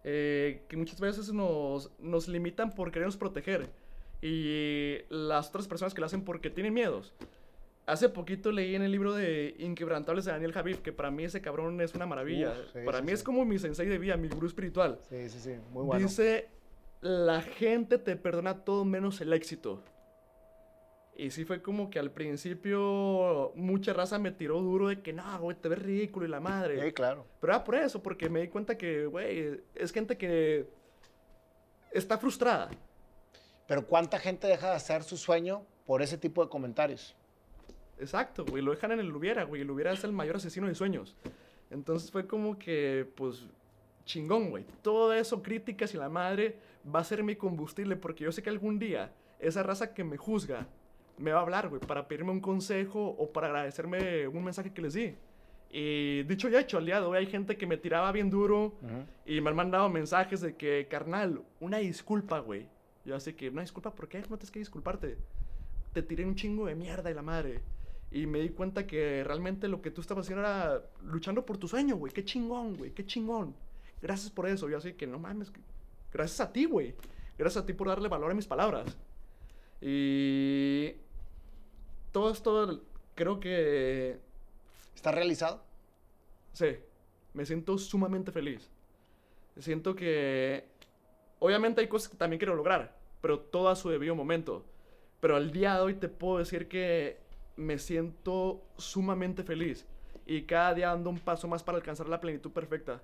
Eh, que muchas veces nos, nos limitan por querernos proteger y las otras personas que lo hacen porque tienen miedos. Hace poquito leí en el libro de Inquebrantables de Daniel Javid que para mí ese cabrón es una maravilla. para mí es como mi sensei de vida, mi gurú espiritual. Sí, sí, sí, muy bueno. Dice, la gente te perdona todo menos el éxito. Y sí fue como que al principio mucha raza me tiró duro de que no, güey, te ves ridículo y la madre. Sí, claro. Pero era por eso, porque me di cuenta que, güey, es gente que está frustrada. Pero ¿cuánta gente deja de hacer su sueño por ese tipo de comentarios? Exacto, güey, lo dejan en el hubiera, güey, el hubiera es el mayor asesino de sueños. Entonces fue como que, pues, chingón, güey. Todo eso, críticas y la madre, va a ser mi combustible porque yo sé que algún día esa raza que me juzga me va a hablar, güey, para pedirme un consejo o para agradecerme un mensaje que les di. Y dicho y hecho, al día de hoy hay gente que me tiraba bien duro y me han mandado mensajes de que, carnal, una disculpa, güey. Yo así que, una disculpa, ¿por qué? No tienes que disculparte. Te tiré un chingo de mierda y la madre. Y me di cuenta que realmente lo que tú estabas haciendo era luchando por tu sueño, güey. Qué chingón, güey. Qué chingón. Gracias por eso. Yo así que no mames. Gracias a ti, güey. Gracias a ti por darle valor a mis palabras. Y todo esto creo que... ¿Está realizado? Sí. Me siento sumamente feliz. Siento que... Obviamente hay cosas que también quiero lograr, pero todo a su debido momento. Pero al día de hoy te puedo decir que me siento sumamente feliz. Y cada día ando un paso más para alcanzar la plenitud perfecta.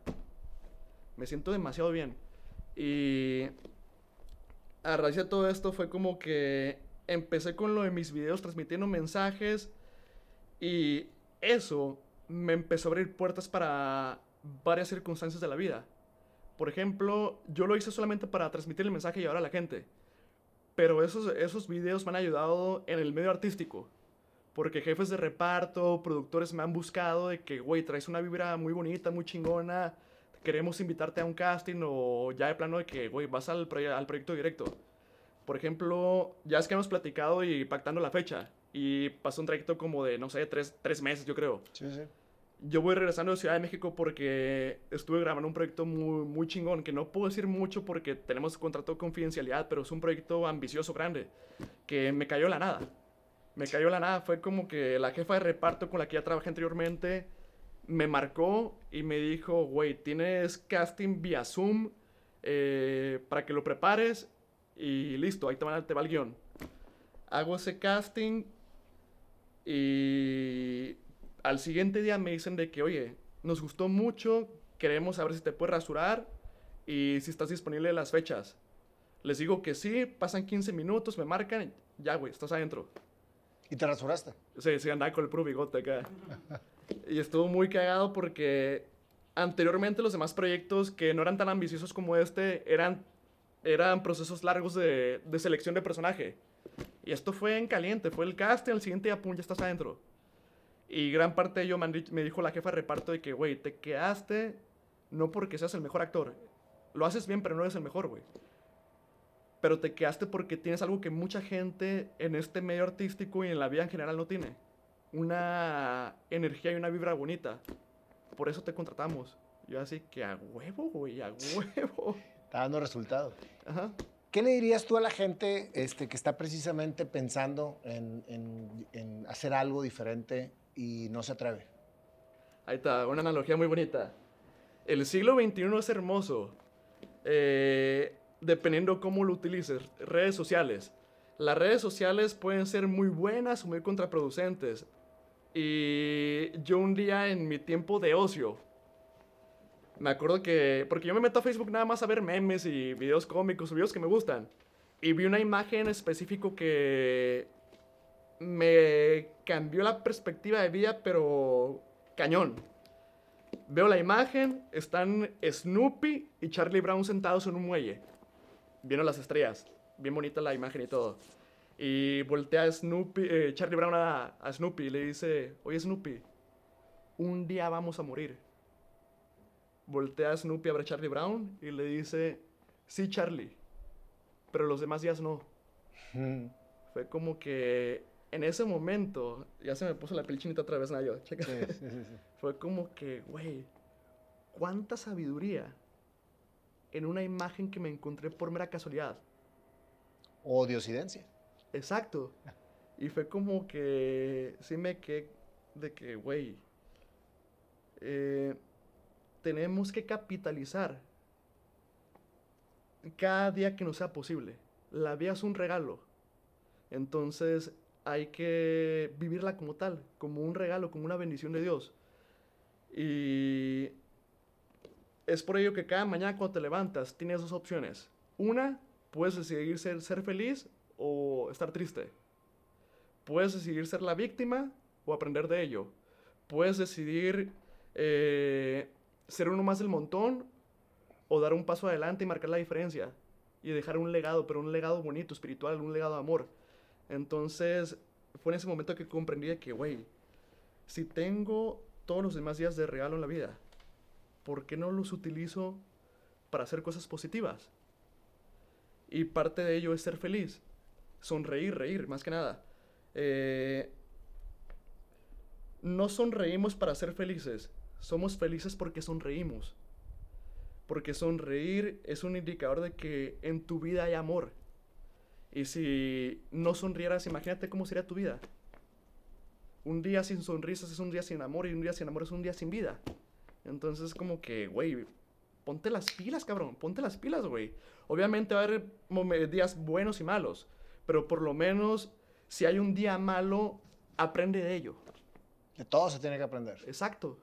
Me siento demasiado bien. Y a raíz de todo esto fue como que empecé con lo de mis videos transmitiendo mensajes y eso me empezó a abrir puertas para varias circunstancias de la vida. Por ejemplo, yo lo hice solamente para transmitir el mensaje y llevar a la gente. Pero esos, esos videos me han ayudado en el medio artístico. Porque jefes de reparto, productores me han buscado de que, güey, traes una vibra muy bonita, muy chingona. Queremos invitarte a un casting o ya de plano de que, güey, vas al, al proyecto directo. Por ejemplo, ya es que hemos platicado y pactando la fecha. Y pasó un trayecto como de, no sé, tres, tres meses, yo creo. Sí, sí. Yo voy regresando de Ciudad de México porque estuve grabando un proyecto muy, muy chingón, que no puedo decir mucho porque tenemos contrato de confidencialidad, pero es un proyecto ambicioso, grande, que me cayó la nada. Me cayó la nada. Fue como que la jefa de reparto con la que ya trabajé anteriormente me marcó y me dijo, güey, tienes casting vía Zoom eh, para que lo prepares y listo, ahí te va, te va el guion. Hago ese casting y al siguiente día me dicen de que, oye, nos gustó mucho, queremos saber si te puedes rasurar y si estás disponible las fechas. Les digo que sí, pasan 15 minutos, me marcan, ya, güey, estás adentro. ¿Y te rasuraste? Sí, sí, andaba con el puro bigote acá. y estuvo muy cagado porque anteriormente los demás proyectos que no eran tan ambiciosos como este eran, eran procesos largos de, de selección de personaje. Y esto fue en caliente, fue el casting, el siguiente día, pum, ya estás adentro. Y gran parte de ello me, dijo la jefa reparto de que, güey, te quedaste no porque seas el mejor actor. Lo haces bien, pero no eres el mejor, güey. Pero te quedaste porque tienes algo que mucha gente en este medio artístico y en la vida en general no tiene. Una energía y una vibra bonita. Por eso te contratamos. Yo así que a huevo, güey, a huevo. Está dando resultados. Ajá. ¿Qué le dirías tú a la gente este, que está precisamente pensando en, en- en hacer algo diferente y no se atreve? Ahí está, una analogía muy bonita. El siglo XXI es hermoso, eh, dependiendo cómo lo utilices. Redes sociales. Las redes sociales pueden ser muy buenas o muy contraproducentes. Y yo un día en mi tiempo de ocio, me acuerdo que, porque yo me meto a Facebook nada más a ver memes y videos cómicos, videos que me gustan. Y vi una imagen específico que me cambió la perspectiva de vida, pero cañón. Veo la imagen, están Snoopy y Charlie Brown sentados en un muelle, viendo las estrellas. Bien bonita la imagen y todo. Y voltea Snoopy, eh, Charlie Brown a, a Snoopy y le dice, oye Snoopy, un día vamos a morir. Voltea a Snoopy a ver a Charlie Brown y le dice, sí Charlie, pero los demás días no. Fue como que en ese momento, ya se me puso la piel chinita otra vez, Nayo. checa. Sí, sí, sí. Fue como que, güey, cuánta sabiduría en una imagen que me encontré por mera casualidad. O diosidencia. Exacto. Y fue como que sí me quedé de que, güey, eh, tenemos que capitalizar cada día que nos sea posible. La vida es un regalo. Entonces hay que vivirla como tal, como un regalo, como una bendición de Dios. Y es por ello que cada mañana cuando te levantas tienes dos opciones. Una, puedes decidir ser, feliz o estar triste. Puedes decidir ser la víctima o aprender de ello. Puedes decidir eh, ser uno más del montón o dar un paso adelante y marcar la diferencia y dejar un legado, pero un legado bonito, espiritual, un legado de amor. Entonces, fue en ese momento que comprendí que, güey, si tengo todos los demás días de regalo en la vida, ¿por qué no los utilizo para hacer cosas positivas? Y parte de ello es ser feliz, sonreír, reír, más que nada. Eh, no sonreímos para ser felices, somos felices porque sonreímos. Porque sonreír es un indicador de que en tu vida hay amor. Y si no sonrieras, imagínate cómo sería tu vida. Un día sin sonrisas es un día sin amor y un día sin amor es un día sin vida. Entonces como que, güey, ponte las pilas, cabrón, ponte las pilas, güey. Obviamente va a haber días buenos y malos, pero por lo menos si hay un día malo, aprende de ello. De todo se tiene que aprender. Exacto,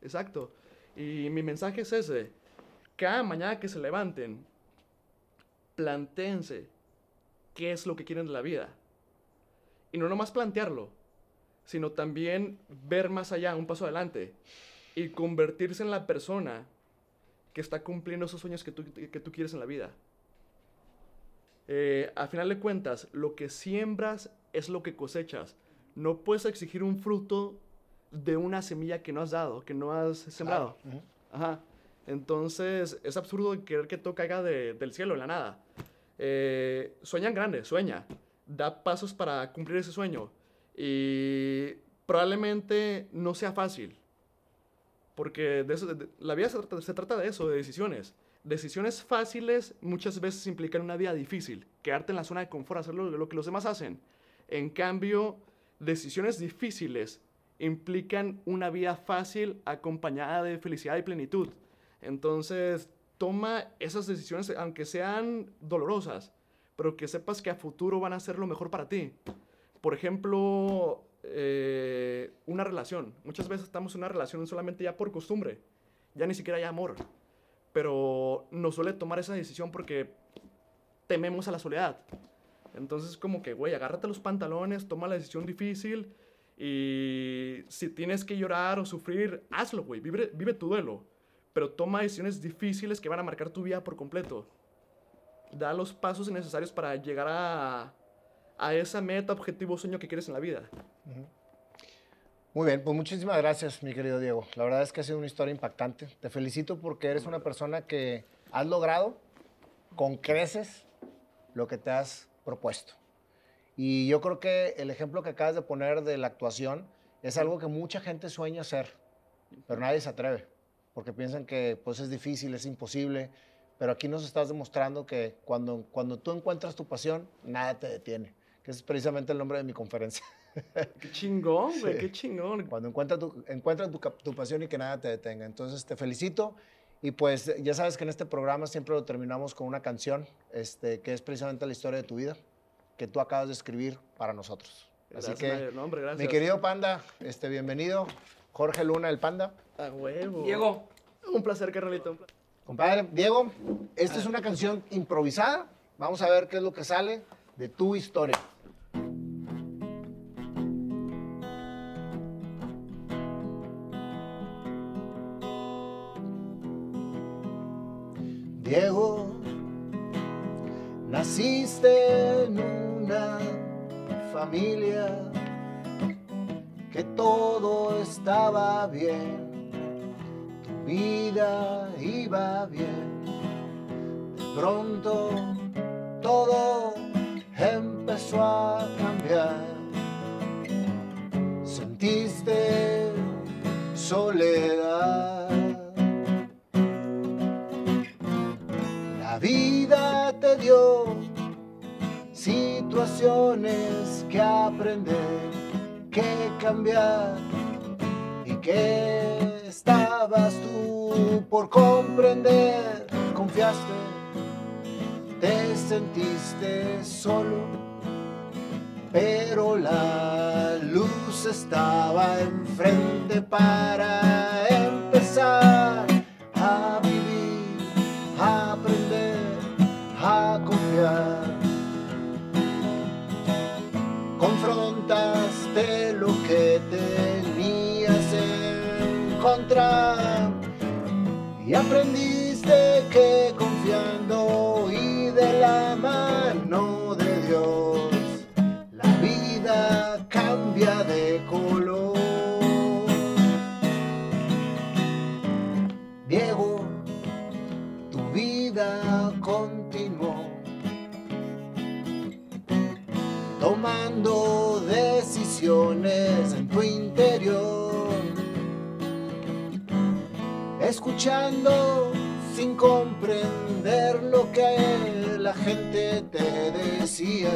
exacto. Y mi mensaje es ese. Cada mañana que se levanten, planteense qué es lo que quieren de la vida. Y no nomás plantearlo, sino también ver más allá, un paso adelante, y convertirse en la persona que está cumpliendo esos sueños que tú, que tú quieres en la vida. Eh, a final de cuentas, lo que siembras es lo que cosechas. No puedes exigir un fruto de una semilla que no has dado, que no has sembrado. Ajá. Entonces, es absurdo querer que todo caiga del cielo, de la nada. Eh, sueñan grande, sueña. Da pasos para cumplir ese sueño. Y probablemente no sea fácil. Porque la vida se trata, de eso, de decisiones. Decisiones fáciles muchas veces implican una vida difícil. Quedarte en la zona de confort, hacer lo que los demás hacen. En cambio, decisiones difíciles implican una vida fácil acompañada de felicidad y plenitud. Entonces, toma esas decisiones, aunque sean dolorosas, pero que sepas que a futuro van a ser lo mejor para ti. Por ejemplo, eh, una relación. Muchas veces estamos en una relación solamente ya por costumbre, ya ni siquiera hay amor, pero nos suele tomar esa decisión porque tememos a la soledad. Entonces, como que, güey, agárrate los pantalones, toma la decisión difícil y si tienes que llorar o sufrir, hazlo, güey, vive, vive tu duelo pero toma decisiones difíciles que van a marcar tu vida por completo. Da los pasos necesarios para llegar a, a esa meta, objetivo, sueño que quieres en la vida. Muy bien, pues muchísimas gracias, mi querido Diego. La verdad es que ha sido una historia impactante. Te felicito porque eres una persona que has logrado con creces lo que te has propuesto. Y yo creo que el ejemplo que acabas de poner de la actuación es algo que mucha gente sueña hacer, pero nadie se atreve porque piensan que pues es difícil, es imposible, pero aquí nos estás demostrando que cuando, cuando tú encuentras tu pasión, nada te detiene, que es precisamente el nombre de mi conferencia. Qué chingón, güey, qué chingón. Cuando encuentras tu, encuentras tu, tu, pasión y que nada te detenga. Entonces te felicito y pues ya sabes que en este programa siempre lo terminamos con una canción este, que es precisamente la historia de tu vida, que tú acabas de escribir para nosotros. Así que, mi querido Panda, este, bienvenido. Jorge Luna, el Panda. A huevo. Diego. Un placer, carnalito. Compadre, Diego, esta es una canción improvisada. Vamos a ver qué es lo que sale de tu historia. Te sentiste solo, pero la luz estaba enfrente para escuchando sin comprender lo que la gente te decía,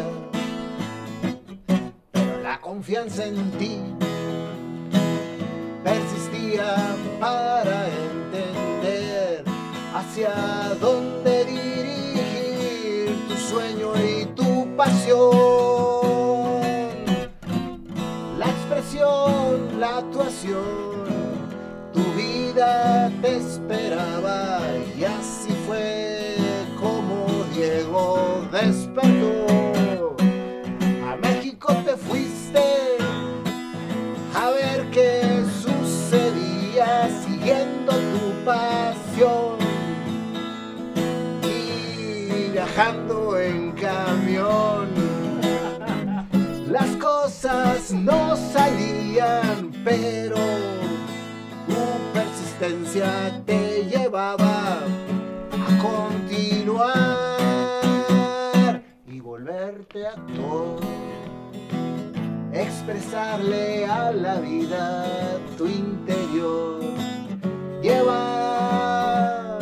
pero la confianza en ti persistía para entender hacia dónde dirigir tu sueño y tu pasión. la actuación. Te esperaba y así fue como Diego despertó. A México te fuiste a ver qué sucedía siguiendo tu pasión y viajando en camión. Las cosas no salían, pero actor. Expresarle a la vida tu interior, llevar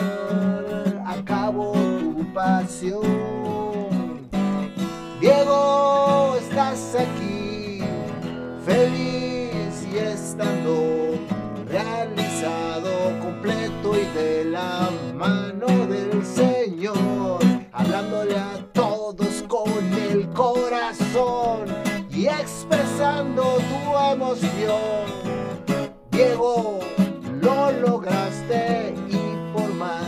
a cabo tu pasión. Diego, estás aquí, feliz y estando tu emoción. Diego, lo lograste y por más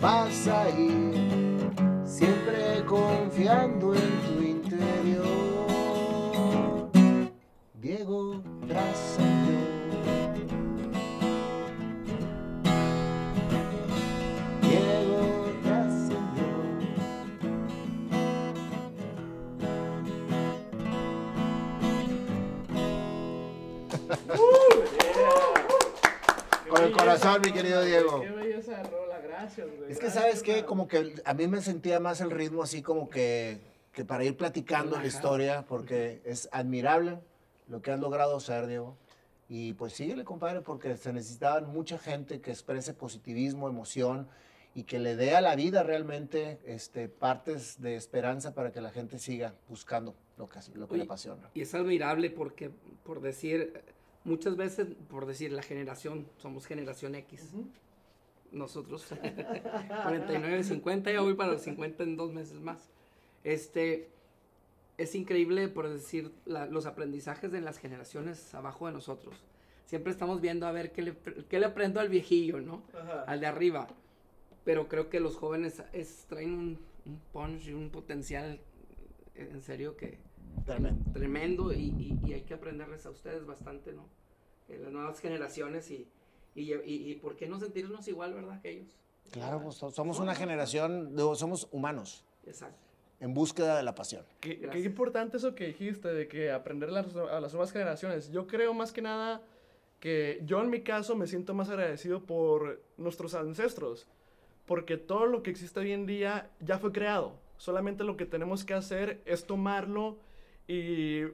vas a ir, siempre confiando en tu corazón, mi querido Diego. Qué belleza de rola, gracias, güey. Es que, ¿sabes qué? Como que a mí me sentía más el ritmo así como que, que para ir platicando la historia, porque es admirable lo que has logrado hacer, Diego. Y pues síguele, compadre, porque se necesitaban mucha gente que exprese positivismo, emoción y que le dé a la vida realmente este, partes de esperanza para que la gente siga buscando lo que, lo que le Oye, apasiona. Y es admirable porque, por decir, muchas veces, por decir, la generación, somos generación X. Nosotros, 49, 50, ya voy para los 50 en dos meses más. Este, es increíble, por decir, la- los aprendizajes de las generaciones abajo de nosotros. Siempre estamos viendo a ver qué le, qué le aprendo al viejillo, ¿no? Ajá. al de arriba. Pero creo que los jóvenes es- traen un, un punch y un potencial en serio que Tremendo. tremendo y, y- y hay que aprenderles a ustedes bastante, ¿no? Eh, las nuevas generaciones y, y, y- y por qué no sentirnos igual, ¿verdad? Que ellos. Claro, pues, so- somos una generación, digo, somos humanos Exacto. en búsqueda de la pasión. Qué, qué importante eso que dijiste, de que aprender las- a las nuevas generaciones. Yo creo más que nada que yo en mi caso me siento más agradecido por nuestros ancestros, porque todo lo que existe hoy en día ya fue creado. Solamente lo que tenemos que hacer es tomarlo y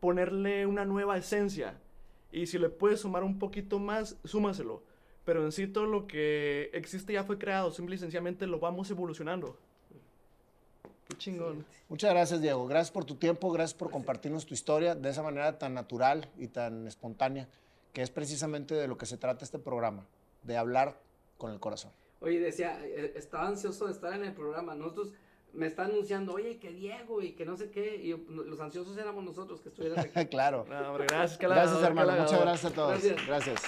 ponerle una nueva esencia. Y si le puedes sumar un poquito más, súmaselo. Pero en sí todo lo que existe ya fue creado, simple y sencillamente lo vamos evolucionando. Qué chingón. Muchas gracias, Diego. Gracias por tu tiempo, gracias por compartirnos tu historia de esa manera tan natural y tan espontánea, que es precisamente de lo que se trata este programa, de hablar con el corazón. Oye, decía, eh, estaba ansioso de estar en el programa. Nosotros me está anunciando, oye, que Diego y que no sé qué. Y los ansiosos éramos nosotros que estuvieras aquí. claro. No, hombre, gracias, qué Gracias, hermano. Muchas gracias a todos. Gracias. gracias.